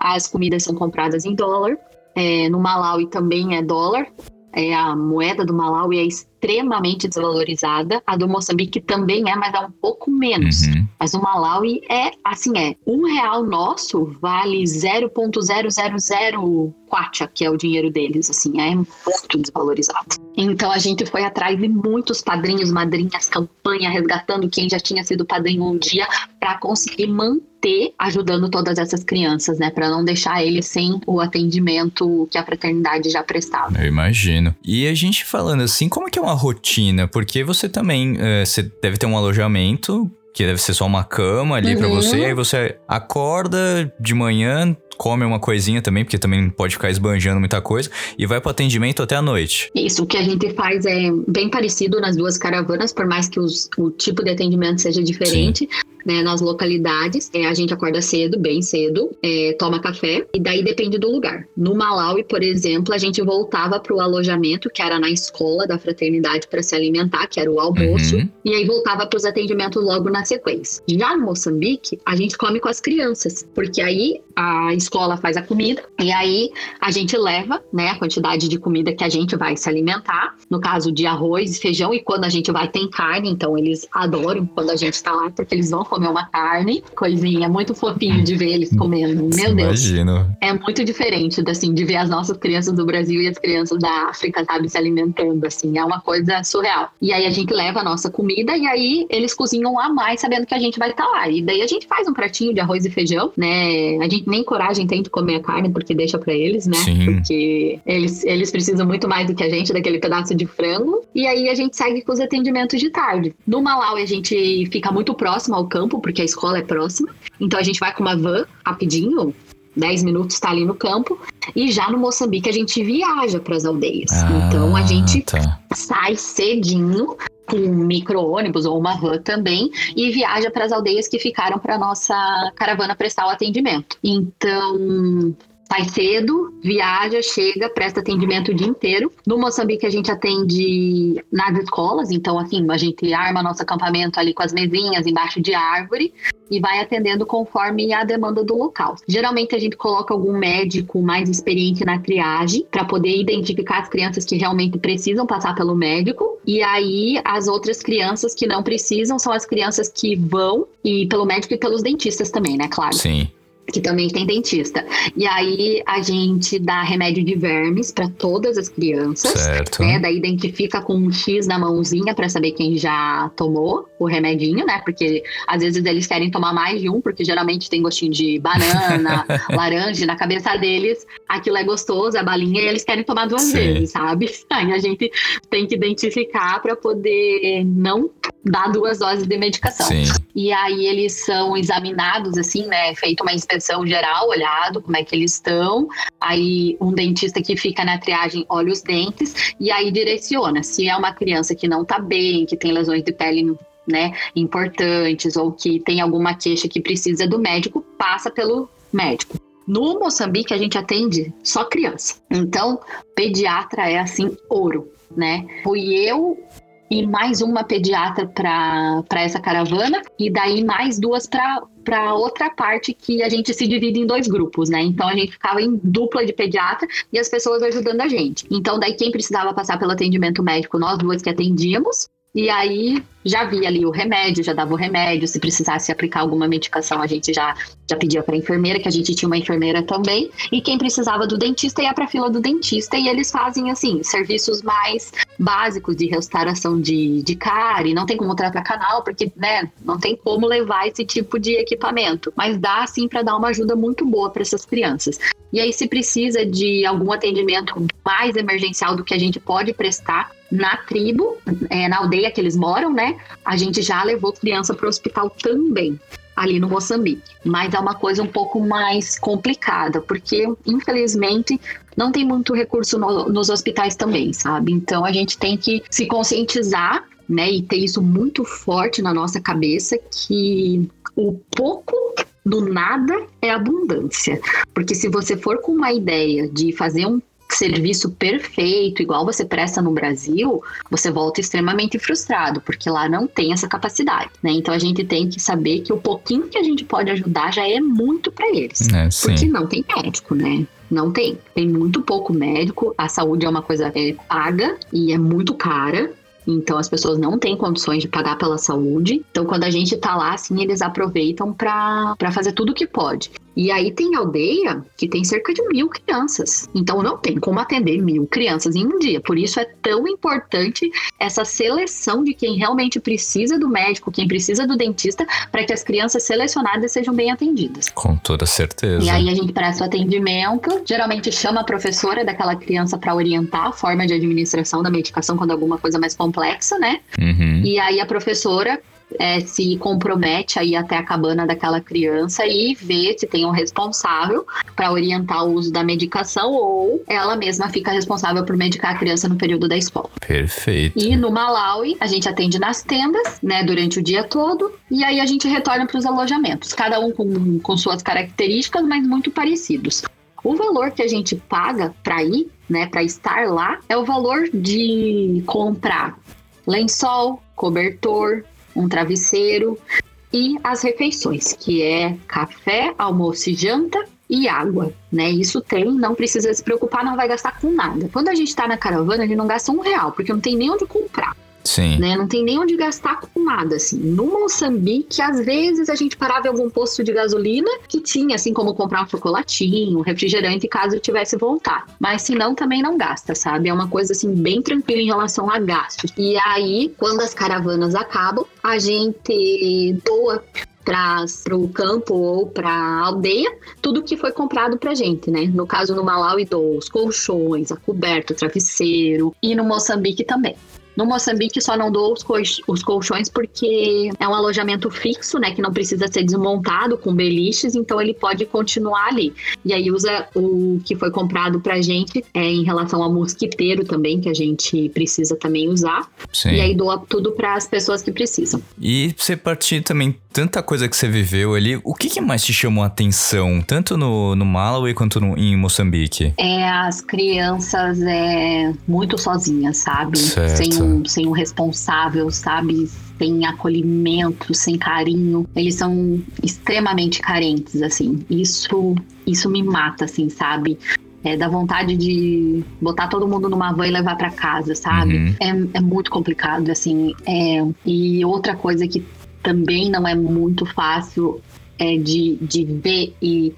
as comidas são compradas em dólar. É, no Malawi também é dólar. É, a moeda do Malawi é extremamente desvalorizada. A do Moçambique também é, mas é um pouco menos. Uhum. Mas o Malawi é assim, é um real nosso vale 0.000 kwacha, que é o dinheiro deles, assim, é muito desvalorizado. Então a gente foi atrás de muitos padrinhos, madrinhas, campanha, resgatando quem já tinha sido padrinho um dia, para conseguir manter ajudando todas essas crianças, né, para não deixar eles sem o atendimento que a fraternidade já prestava. Eu imagino. E a gente falando assim, como que é uma rotina? Porque você também, eh, você deve ter um alojamento, que deve ser só uma cama ali pra Uhum. você, aí você acorda de manhã, come uma coisinha também, porque também não pode ficar esbanjando muita coisa, e vai pro atendimento até a noite. Isso, o que a gente faz é bem parecido nas duas caravanas, por mais que os- o tipo de atendimento seja diferente. Né, nas localidades, É, a gente acorda cedo, bem cedo, é, toma café, e daí depende do lugar. No Malawi, por exemplo, a gente voltava para o alojamento, que era na escola da fraternidade, para se alimentar, que era o almoço, Uhum. e aí voltava para os atendimentos logo na sequência. Já no Moçambique, a gente come com as crianças, porque aí a escola faz a comida, e aí a gente leva, né, a quantidade de comida que a gente vai se alimentar. No caso de arroz e feijão, e quando a gente vai tem carne, então eles adoram quando a gente está lá, porque eles vão comer uma carne, coisinha, muito fofinho de ver eles comendo. Meu Deus. Imagino. É muito diferente, assim, de ver as nossas crianças do Brasil e as crianças da África, sabe, se alimentando, assim. É uma coisa surreal. E aí a gente leva a nossa comida e aí eles cozinham a mais, sabendo que a gente vai estar lá. E daí a gente faz um pratinho de arroz e feijão, né? A gente nem coragem tem de comer a carne, porque deixa pra eles, né? Sim. Porque eles, eles precisam muito mais do que a gente, daquele pedaço de frango. E aí a gente segue com os atendimentos de tarde. No Malawi a gente fica muito próximo ao campo, porque a escola é próxima. Então a gente vai com uma van rapidinho, 10 minutos está ali no campo. E já no Moçambique a gente viaja para as aldeias. então a Ah, gente Tá. sai cedinho com um micro-ônibus ou uma van também e viaja para as aldeias que ficaram para nossa caravana prestar o atendimento. Então, sai cedo, viaja, chega, presta atendimento o dia inteiro. No Moçambique a gente atende nas escolas, então assim, a gente arma nosso acampamento ali com as mesinhas embaixo de árvore e vai atendendo conforme a demanda do local. Geralmente a gente coloca algum médico mais experiente na triagem para poder identificar as crianças que realmente precisam passar pelo médico e aí as outras crianças que não precisam são as crianças que vão e pelo médico e pelos dentistas também, né, claro Sim. Que também tem dentista. E aí a gente dá remédio de vermes para todas as crianças. Certo. Né, daí identifica com um X na mãozinha para saber quem já tomou o remedinho, né? Porque às vezes eles querem tomar mais de um, porque geralmente tem gostinho de banana, laranja, na cabeça deles aquilo é gostoso, é balinha, e eles querem tomar duas Sim. vezes, sabe? Aí a gente tem que identificar para poder não dar duas doses de medicação. Sim. E aí eles são examinados, assim, né? Feito uma inspeção geral, olhado como é que eles estão. Aí um dentista que fica na triagem olha os dentes e aí direciona. Se é uma criança que não tá bem, que tem lesões de pele né, importantes ou que tem alguma queixa que precisa do médico, passa pelo médico. No Moçambique a gente atende só criança. Então, pediatra é assim ouro, né? Fui eu e mais uma pediatra para essa caravana e daí mais duas para outra parte que a gente se divide em dois grupos, né? Então a gente ficava em dupla de pediatra e as pessoas ajudando a gente. Então daí quem precisava passar pelo atendimento médico, nós duas que atendíamos. E aí já via ali o remédio, já dava o remédio. Se precisasse aplicar alguma medicação, a gente já, já pedia para enfermeira, que a gente tinha uma enfermeira também. E quem precisava do dentista ia para a fila do dentista. E eles fazem, assim, serviços mais básicos de restauração de, de cárie. Não tem como tratar canal, porque né, não tem como levar esse tipo de equipamento. Mas dá, sim, para dar uma ajuda muito boa para essas crianças. E aí, se precisa de algum atendimento mais emergencial do que a gente pode prestar, na tribo, é, na aldeia que eles moram, né? A gente já levou criança para o hospital também, ali no Moçambique. Mas é uma coisa um pouco mais complicada, porque infelizmente não tem muito recurso no, nos hospitais também, sabe? Então a gente tem que se conscientizar, né? E ter isso muito forte na nossa cabeça que o pouco do nada é abundância. Porque se você for com uma ideia de fazer um serviço perfeito, igual você presta no Brasil, você volta extremamente frustrado, porque lá não tem essa capacidade, né? Então a gente tem que saber que o pouquinho que a gente pode ajudar já é muito para eles. É, Porque não tem médico, né? Não tem. Tem muito pouco médico. A saúde é uma coisa é, paga e é muito cara. Então as pessoas não têm condições de pagar pela saúde. Então quando a gente tá lá, assim, eles aproveitam para fazer tudo o que pode. E aí tem aldeia que tem cerca de mil crianças. Então não tem como atender mil crianças em um dia. Por isso é tão importante essa seleção de quem realmente precisa do médico, quem precisa do dentista, para que as crianças selecionadas sejam bem atendidas. Com toda certeza. E aí a gente presta o atendimento, geralmente chama a professora daquela criança para orientar a forma de administração da medicação quando é alguma coisa mais complexa, né? Uhum. E aí a professora é, se compromete a ir até a cabana daquela criança e ver se tem um responsável para orientar o uso da medicação ou ela mesma fica responsável por medicar a criança no período da escola. Perfeito. E no Malawi, a gente atende nas tendas, né, durante o dia todo, e aí a gente retorna para os alojamentos, cada um com, com suas características, mas muito parecidos. O valor que a gente paga para ir, né, para estar lá, é o valor de comprar lençol, cobertor, um travesseiro e as refeições, que é café, almoço e janta e água, né? Isso tem, não precisa se preocupar, não vai gastar com nada. Quando a gente tá na caravana, gente não gasta um real, porque não tem nem onde comprar. Sim. né? Não tem nem onde gastar com nada, assim. No Moçambique, às vezes a gente parava em algum posto de gasolina que tinha, assim, como comprar um chocolatinho, um refrigerante, caso tivesse vontade. Mas se não, também não gasta, sabe? É uma coisa, assim, bem tranquila em relação a gastos. E aí, quando as caravanas acabam, a gente doa para o campo ou para a aldeia, tudo que foi comprado para gente, né? No caso, no Malawi, dou os colchões, a coberta, o travesseiro e no Moçambique também. No Moçambique só não dou os, os colchões porque é um alojamento fixo, né? Que não precisa ser desmontado com beliches, então ele pode continuar ali. E aí usa o que foi comprado pra gente é, em relação ao mosquiteiro também, que a gente precisa também usar. Sim. E aí doa tudo para as pessoas que precisam. E você partir também, tanta coisa que você viveu ali, o que, que mais te chamou a atenção, tanto no, no Malawi quanto no, em Moçambique? É, as crianças é muito sozinhas, sabe? Certo. Sem um, sem um responsável, sabe? Sem acolhimento, sem carinho. Eles são extremamente carentes, assim. Isso, isso me mata, assim, sabe? É, dá vontade de botar todo mundo numa van e levar pra casa, sabe? Uhum. É, é muito complicado, assim. É, e outra coisa que também não é muito fácil é de, de ver e,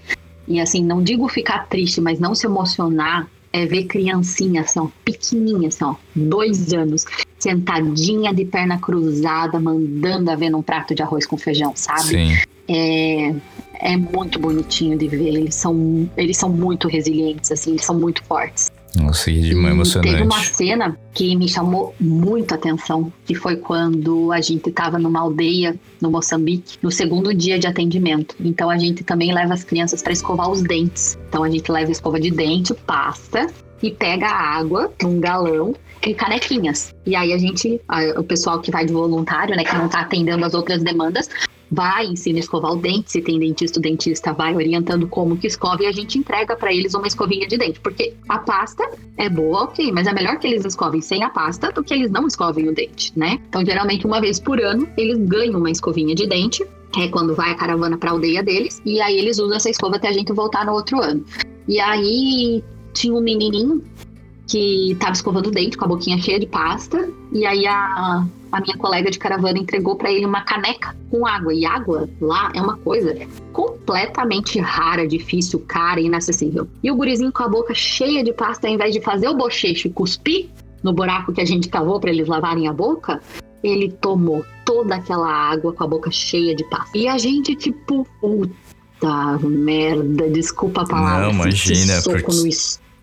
e, assim, não digo ficar triste, mas não se emocionar, é ver criancinha, assim, ó, pequenininha, assim, ó, dois anos, sentadinha de perna cruzada, mandando a ver num prato de arroz com feijão, sabe? Sim. É, é muito bonitinho de ver. Eles são, eles são muito resilientes, assim, eles são muito fortes. Nossa, que demais E Teve uma emocionante. cena que me chamou muito a atenção, que foi quando a gente estava numa aldeia no Moçambique, no segundo dia de atendimento. Então a gente também leva as crianças para escovar os dentes. Então a gente leva escova de dente, pasta e pega água num galão e canequinhas. E aí a gente, o pessoal que vai de voluntário, né, que não tá atendendo as outras demandas, vai, ensina a escovar o dente, se tem dentista, o dentista vai orientando como que escova e a gente entrega para eles uma escovinha de dente, porque a pasta é boa, ok, mas é melhor que eles escovem sem a pasta do que eles não escovem o dente, né? Então, geralmente, uma vez por ano, eles ganham uma escovinha de dente, é quando vai a caravana para a aldeia deles, e aí eles usam essa escova até a gente voltar no outro ano. E aí tinha um menininho que tava escovando o dente com a boquinha cheia de pasta, e aí a, a minha colega de caravana entregou para ele uma caneca com água. E água lá é uma coisa completamente rara, difícil, cara e inacessível. E o gurizinho com a boca cheia de pasta, ao invés de fazer o bochecho e cuspir no buraco que a gente cavou para eles lavarem a boca, ele tomou toda aquela água com a boca cheia de pasta. E a gente, tipo, puta merda, desculpa a palavra. Não, imagina, soco porque- no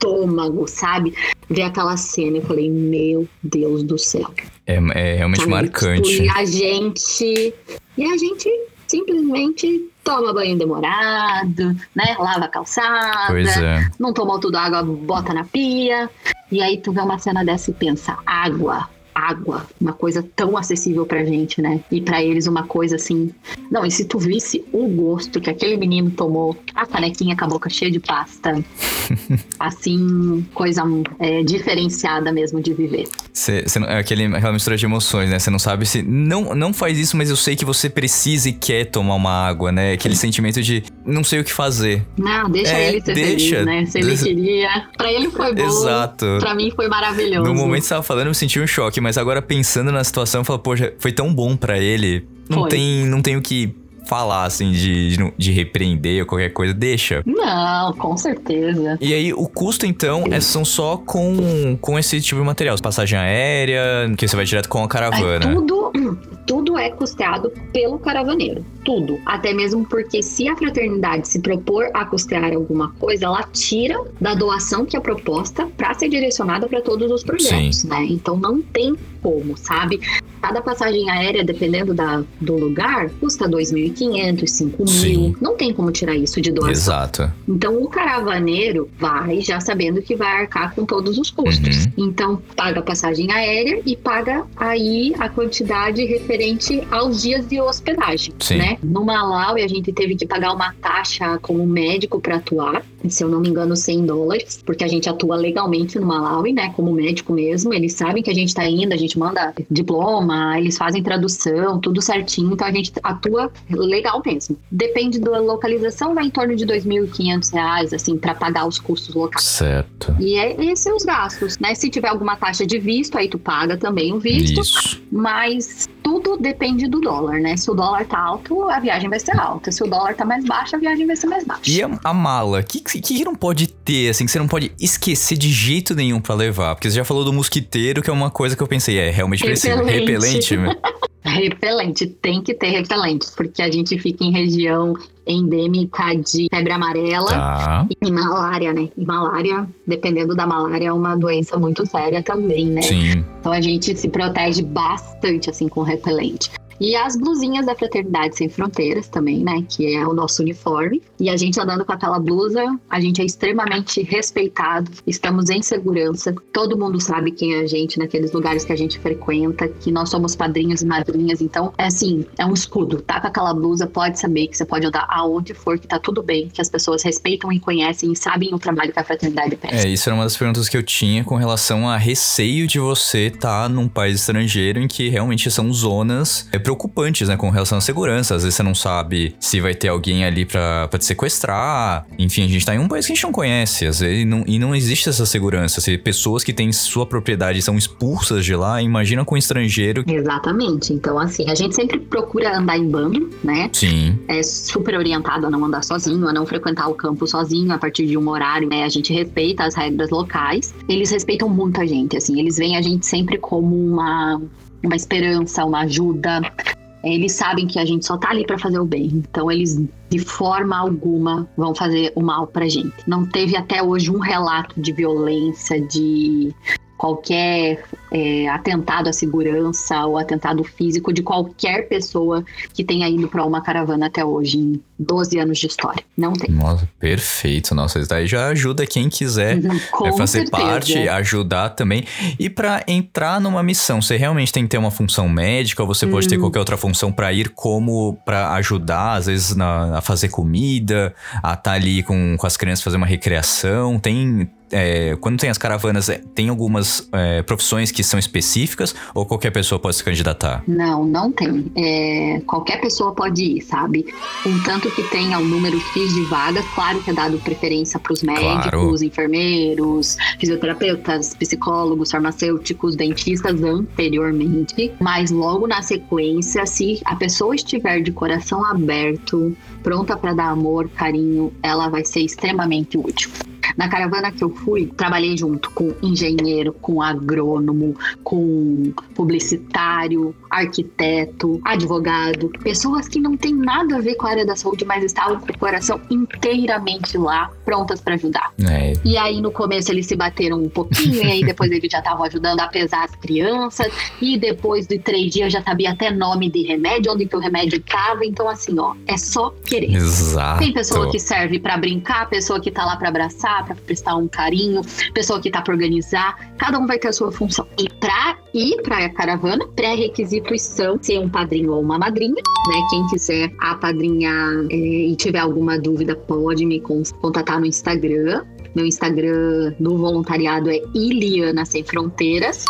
estômago, sabe? Ver aquela cena, eu falei, meu Deus do céu. É, é realmente Sabe? marcante. E a gente. E a gente simplesmente toma banho demorado, né? Lava a calçada. É. Não tomou tudo água, bota na pia. E aí tu vê uma cena dessa e pensa, água. Água, uma coisa tão acessível pra gente, né? E pra eles uma coisa assim. Não, e se tu visse o gosto que aquele menino tomou, a canequinha com a boca cheia de pasta, assim, coisa é, diferenciada mesmo de viver. Cê, cê é aquele, aquela mistura de emoções, né? Você não sabe se. Não, não faz isso, mas eu sei que você precisa e quer tomar uma água, né? Aquele sentimento de não sei o que fazer. Não, deixa É, ele ser deixa. feliz, né? Se ele Deixa- queria. Pra ele foi bom. Exato. Pra mim foi maravilhoso. No momento que você tava falando, eu senti um choque, mas agora pensando na situação, eu falo, poxa, foi tão bom pra ele. Não Foi. tem, não tem o que falar, assim, de, de, de repreender ou qualquer coisa. Deixa. Não, com certeza. E aí, o custo, então, é, são só com, com esse tipo de material. Passagem aérea, que você vai direto com a caravana. tudo, tudo é custeado pelo caravaneiro. Tudo. Até mesmo porque se a fraternidade se propor a custear alguma coisa, ela tira da doação que é proposta para ser direcionada para todos os projetos, né? Então não tem como, sabe? Cada passagem aérea, dependendo da, do lugar, custa 2.500, 5.000. Sim. Não tem como tirar isso de doação. Exato. Então o caravaneiro vai já sabendo que vai arcar com todos os custos. Uhum. Então paga a passagem aérea e paga aí a quantidade referente referente aos dias de hospedagem, Sim. né? No Malawi a gente teve que pagar uma taxa como médico para atuar, se eu não me engano 100 dólares, porque a gente atua legalmente no Malawi, né? Como médico mesmo, eles sabem que a gente tá indo, a gente manda diploma, eles fazem tradução, tudo certinho, então a gente atua legal mesmo. Depende da localização, vai em torno de 2.500 reais, assim, para pagar os custos locais. Certo. E é, esses são os gastos, né? Se tiver alguma taxa de visto, aí tu paga também o visto. Isso. Mas tudo depende do dólar, né? Se o dólar tá alto, a viagem vai ser alta. Se o dólar tá mais baixo, a viagem vai ser mais baixa. E a, a mala, o que, que, que não pode ter, assim, que você não pode esquecer de jeito nenhum pra levar? Porque você já falou do mosquiteiro, que é uma coisa que eu pensei, é realmente preciso. Repelente. Repelente, né? Repelente, tem que ter repelente, porque a gente fica em região endêmica de febre amarela Tá. e malária, né? E malária, dependendo da malária, é uma doença muito séria também, né? Sim. Então a gente se protege bastante assim com repelente. E as blusinhas da Fraternidade Sem Fronteiras também, né? Que é o nosso uniforme. E a gente andando com aquela blusa, a gente é extremamente respeitado, estamos em segurança. Todo mundo sabe quem é a gente naqueles lugares que a gente frequenta, que nós somos padrinhos e madrinhas. Então, é assim, é um escudo. Tá com aquela blusa, pode saber que você pode andar aonde for, que tá tudo bem, que as pessoas respeitam e conhecem e sabem o trabalho que a Fraternidade presta. É, isso era uma das perguntas que eu tinha com relação a receio de você estar num país estrangeiro em que realmente são zonas é, preocupantes, né, com relação à segurança. Às vezes você não sabe se vai ter alguém ali pra, pra te sequestrar. Enfim, a gente tá em um país que a gente não conhece, às vezes, e não, e não existe essa segurança. Se pessoas que têm sua propriedade são expulsas de lá, imagina com um estrangeiro. Exatamente. Então, assim, a gente sempre procura andar em bando, né? Sim, É super orientado a não andar sozinho, a não frequentar o campo sozinho a partir de um horário, né? A gente respeita as regras locais. Eles respeitam muito a gente, assim. Eles veem a gente sempre como uma, uma esperança, uma ajuda. Eles sabem que a gente só tá ali pra fazer o bem. Então, eles de forma alguma vão fazer o mal pra gente. Não teve até hoje um relato de violência, de qualquer é, atentado à segurança ou atentado físico de qualquer pessoa que tenha ido para uma caravana até hoje, 12 anos de história. Não tem. nossa, perfeito. Nossa, isso daí já ajuda quem quiser Com é fazer certeza. parte, ajudar também. E pra entrar numa missão, você realmente tem que ter uma função médica ou você pode Hum. ter qualquer outra função pra ir como pra ajudar, às vezes na, a fazer comida, a estar ali com, com as crianças fazer uma recreação. Tem é, quando tem as caravanas, é, tem algumas é, profissões que são específicas ou qualquer pessoa pode se candidatar? Não, não tem. É, qualquer pessoa pode ir, sabe? Contanto que tenha um número X de vagas, claro que é dado preferência para os médicos, Claro. enfermeiros, fisioterapeutas, psicólogos, farmacêuticos, dentistas anteriormente, mas logo na sequência, se a pessoa estiver de coração aberto, pronta para dar amor, carinho, ela vai ser extremamente útil. Na caravana que eu fui, trabalhei junto com engenheiro, com agrônomo, com publicitário, arquiteto, advogado, pessoas que não têm nada a ver com a área da saúde, mas estavam com o coração inteiramente lá, prontas para ajudar. É, E aí no começo eles se bateram um pouquinho, e aí depois eles já estavam ajudando a pesar as crianças, e depois de três dias já sabia até nome de remédio, onde que o remédio estava. Então, assim, ó, é só querer. exato. Tem pessoa que serve pra brincar, pessoa que tá lá pra abraçar, pra prestar um carinho, pessoa que tá pra organizar. Cada um vai ter a sua função. E pra ir pra caravana, pré-requisitos são ser um padrinho ou uma madrinha, né? Quem quiser apadrinhar é, e tiver alguma dúvida, pode me con- contatar no Instagram. Meu Instagram do voluntariado é Iliana Sem Fronteiras.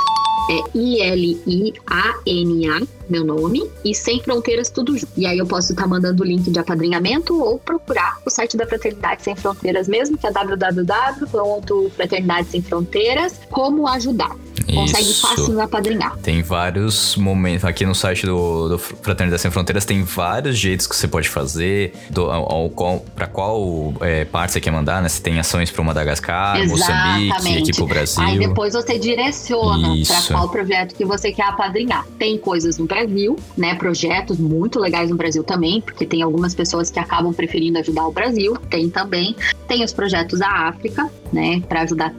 É I-L-I-A-N-A, meu nome, e Sem Fronteiras tudo junto. E aí eu posso estar mandando o link de apadrinhamento ou procurar o site da Fraternidade Sem Fronteiras mesmo, que é www.fraternidade Sem Fronteiras, como ajudar. Consegue Isso. fácil apadrinhar. Tem vários momentos. Aqui no site do, do Fraternidade Sem Fronteiras tem vários jeitos que você pode fazer. Do, ao, ao qual, pra qual é, parte você quer mandar, né? Você tem ações pro Madagascar, Moçambique, Exatamente. aqui pro Brasil. Aí depois você direciona para qual projeto que você quer apadrinhar. Tem coisas no Brasil, né? Projetos muito legais no Brasil também, porque tem algumas pessoas que acabam preferindo ajudar o Brasil. Tem também. Tem os projetos da África, né? Para ajudar.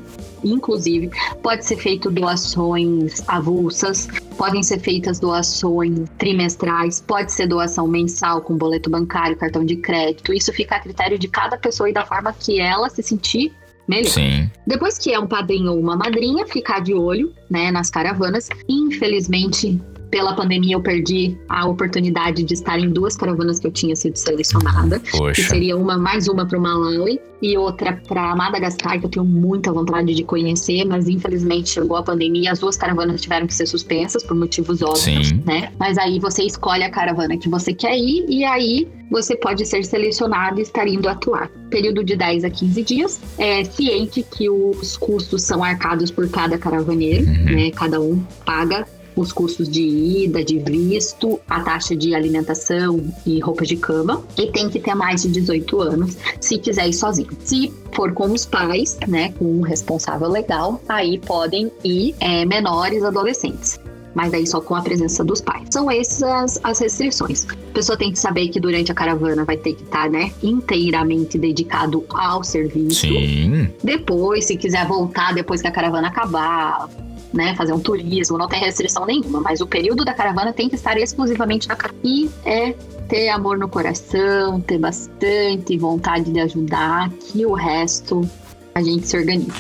Inclusive, pode ser feito doações avulsas, podem ser feitas doações trimestrais, pode ser doação mensal com boleto bancário, cartão de crédito. Isso fica a critério de cada pessoa e da forma que ela se sentir melhor. Sim. Depois que é um padrinho ou uma madrinha, ficar de olho, né, nas caravanas. Infelizmente, pela pandemia eu perdi a oportunidade de estar em duas caravanas que eu tinha sido selecionada. Que Poxa. seria uma mais uma para o Malawi e outra para Madagascar, que eu tenho muita vontade de conhecer, mas infelizmente chegou a pandemia, as duas caravanas tiveram que ser suspensas por motivos óbvios, Sim. né? Mas aí você escolhe a caravana que você quer ir e aí você pode ser selecionado e estar indo atuar. Período de 10 a 15 dias. É ciente que os custos são arcados por cada caravaneiro, Uhum. né? Cada um paga os custos de ida, de visto, a taxa de alimentação e roupa de cama. E tem que ter mais de 18 anos se quiser ir sozinho. Se for com os pais, né, com um responsável legal, aí podem ir é, menores adolescentes. Mas aí só com a presença dos pais. São essas as restrições. A pessoa tem que saber que durante a caravana vai ter que estar, né, inteiramente dedicado ao serviço. Sim. Depois, se quiser voltar depois que a caravana acabar, né, fazer um turismo, não tem restrição nenhuma, mas o período da caravana tem que estar exclusivamente na caravana. E é ter amor no coração, ter bastante vontade de ajudar, que o resto a gente se organiza.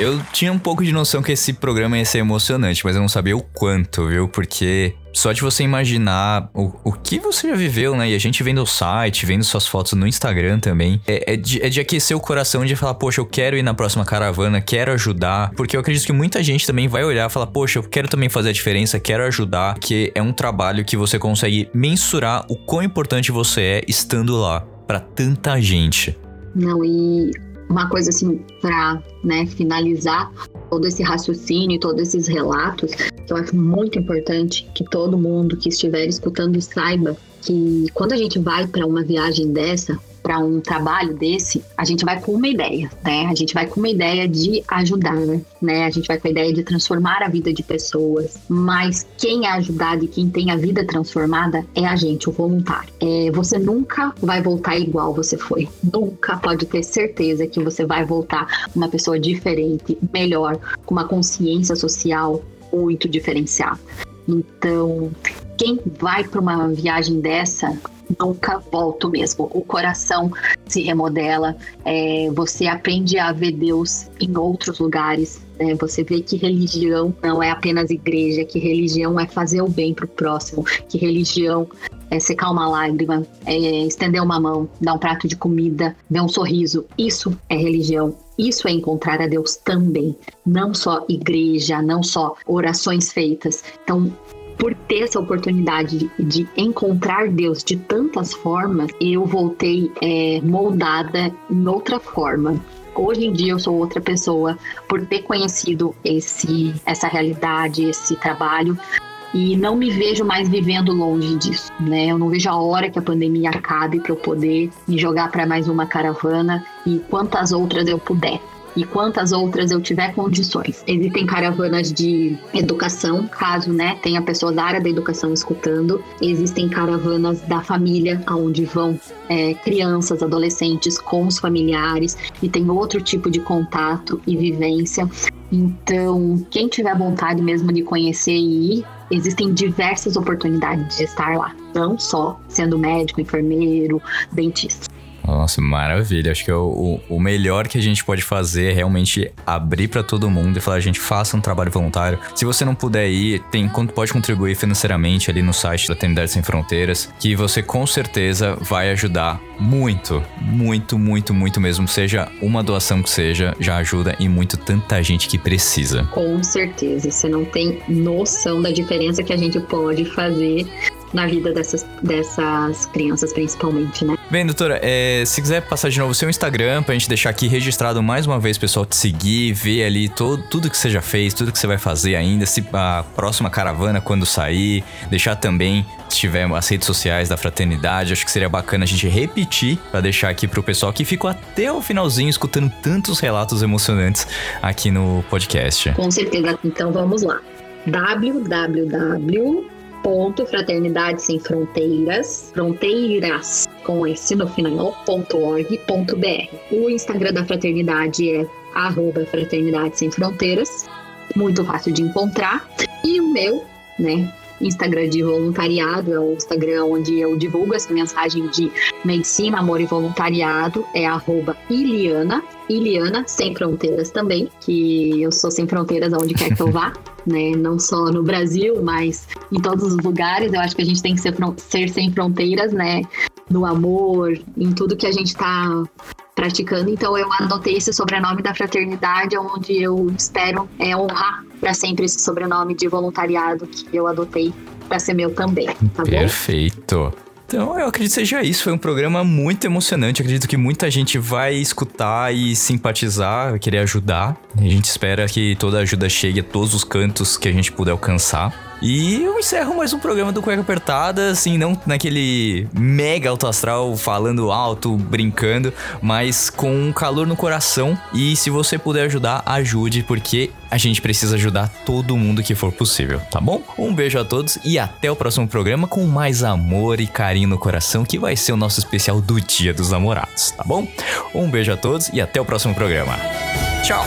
Eu tinha um pouco de noção que esse programa ia ser emocionante, mas eu não sabia o quanto, viu? Porque só de você imaginar o, o que você já viveu, né? E a gente vendo o site, vendo suas fotos no Instagram também, é, é, de, é de aquecer o coração de falar, poxa, eu quero ir na próxima caravana, quero ajudar. Porque eu acredito que muita gente também vai olhar e falar, poxa, eu quero também fazer a diferença, quero ajudar. Que é um trabalho que você consegue mensurar o quão importante você é estando lá pra tanta gente. Não, e uma coisa assim, pra né, finalizar todo esse raciocínio, todos esses relatos, que eu acho muito importante que todo mundo que estiver escutando saiba que quando a gente vai para uma viagem dessa, para um trabalho desse, a gente vai com uma ideia, né? A gente vai com uma ideia de ajudar, né? A gente vai com a ideia de transformar a vida de pessoas. Mas quem é ajudado e quem tem a vida transformada é a gente, o voluntário. É, você nunca vai voltar igual você foi. Nunca pode ter certeza que você vai voltar uma pessoa diferente, melhor, com uma consciência social muito diferenciada. Então, quem vai para uma viagem dessa nunca volta mesmo. O coração se remodela, é, você aprende a ver Deus em outros lugares. né? Você vê que religião não é apenas igreja, que religião é fazer o bem para o próximo, que religião é secar uma lágrima, é estender uma mão, dar um prato de comida, dar um sorriso. Isso é religião. Isso é encontrar a Deus também. Não só igreja, não só orações feitas. Então, por ter essa oportunidade de, encontrar Deus de tantas formas, eu voltei é, moldada em outra forma. Hoje em dia eu sou outra pessoa por ter conhecido esse, essa realidade, esse trabalho e não me vejo mais vivendo longe disso, né? Eu não vejo a hora que a pandemia acabe para eu poder me jogar para mais uma caravana e quantas outras eu puder e quantas outras eu tiver condições. Existem caravanas de educação, caso né, tenha pessoas da área da educação escutando. Existem caravanas da família, onde vão é, crianças, adolescentes com os familiares e tem outro tipo de contato e vivência. Então, quem tiver vontade mesmo de conhecer e ir, existem diversas oportunidades de estar lá. Não só sendo médico, enfermeiro, dentista. Nossa, maravilha. Acho que é o, o, o melhor que a gente pode fazer é realmente abrir pra todo mundo e falar, gente, faça um trabalho voluntário. Se você não puder ir, tem, pode contribuir financeiramente ali no site da Eternidade Sem Fronteiras, que você com certeza vai ajudar muito, muito, muito, muito mesmo. Seja uma doação que seja, já ajuda e muito tanta gente que precisa. Com certeza. Você não tem noção da diferença que a gente pode fazer na vida dessas, dessas crianças, principalmente, né? Bem, doutora, é, se quiser passar de novo o seu Instagram pra gente deixar aqui registrado mais uma vez, pessoal, te seguir, ver ali todo, tudo que você já fez, tudo que você vai fazer ainda, se a próxima caravana quando sair, deixar também, se tiver as redes sociais da fraternidade, acho que seria bacana a gente repetir pra deixar aqui pro pessoal que ficou até o finalzinho escutando tantos relatos emocionantes aqui no podcast. Com certeza. Então vamos lá. www ponto fraternidade sem fronteiras fronteiras com s no final ponto org ponto br. O instagram da fraternidade é arroba fraternidade sem fronteiras muito fácil de encontrar. E o meu né Instagram de voluntariado, é o Instagram onde eu divulgo essa mensagem de medicina, amor e voluntariado, é arroba Iliana, Iliana Sem Fronteiras também, que eu sou sem fronteiras aonde quer que eu vá. né? Não só no Brasil, mas em todos os lugares. Eu acho que a gente tem que ser, ser sem fronteiras, né? No amor, em tudo que a gente está praticando. Então eu adotei esse sobrenome da fraternidade, onde eu espero é, honrar para sempre esse sobrenome de voluntariado que eu adotei para ser meu também. Tá Perfeito. Então, eu acredito que seja isso. Foi um programa muito emocionante. Eu acredito que muita gente vai escutar e simpatizar, querer ajudar. A gente espera que toda ajuda chegue a todos os cantos que a gente puder alcançar. E eu encerro mais um programa do Cueca Apertada, assim, não naquele mega alto astral, falando alto, brincando, mas com um calor no coração. E se você puder ajudar, ajude, porque a gente precisa ajudar todo mundo que for possível, tá bom? Um beijo a todos e até o próximo programa com mais amor e carinho no coração, que vai ser o nosso especial do Dia dos Namorados, tá bom? Um beijo a todos e até o próximo programa. Tchau!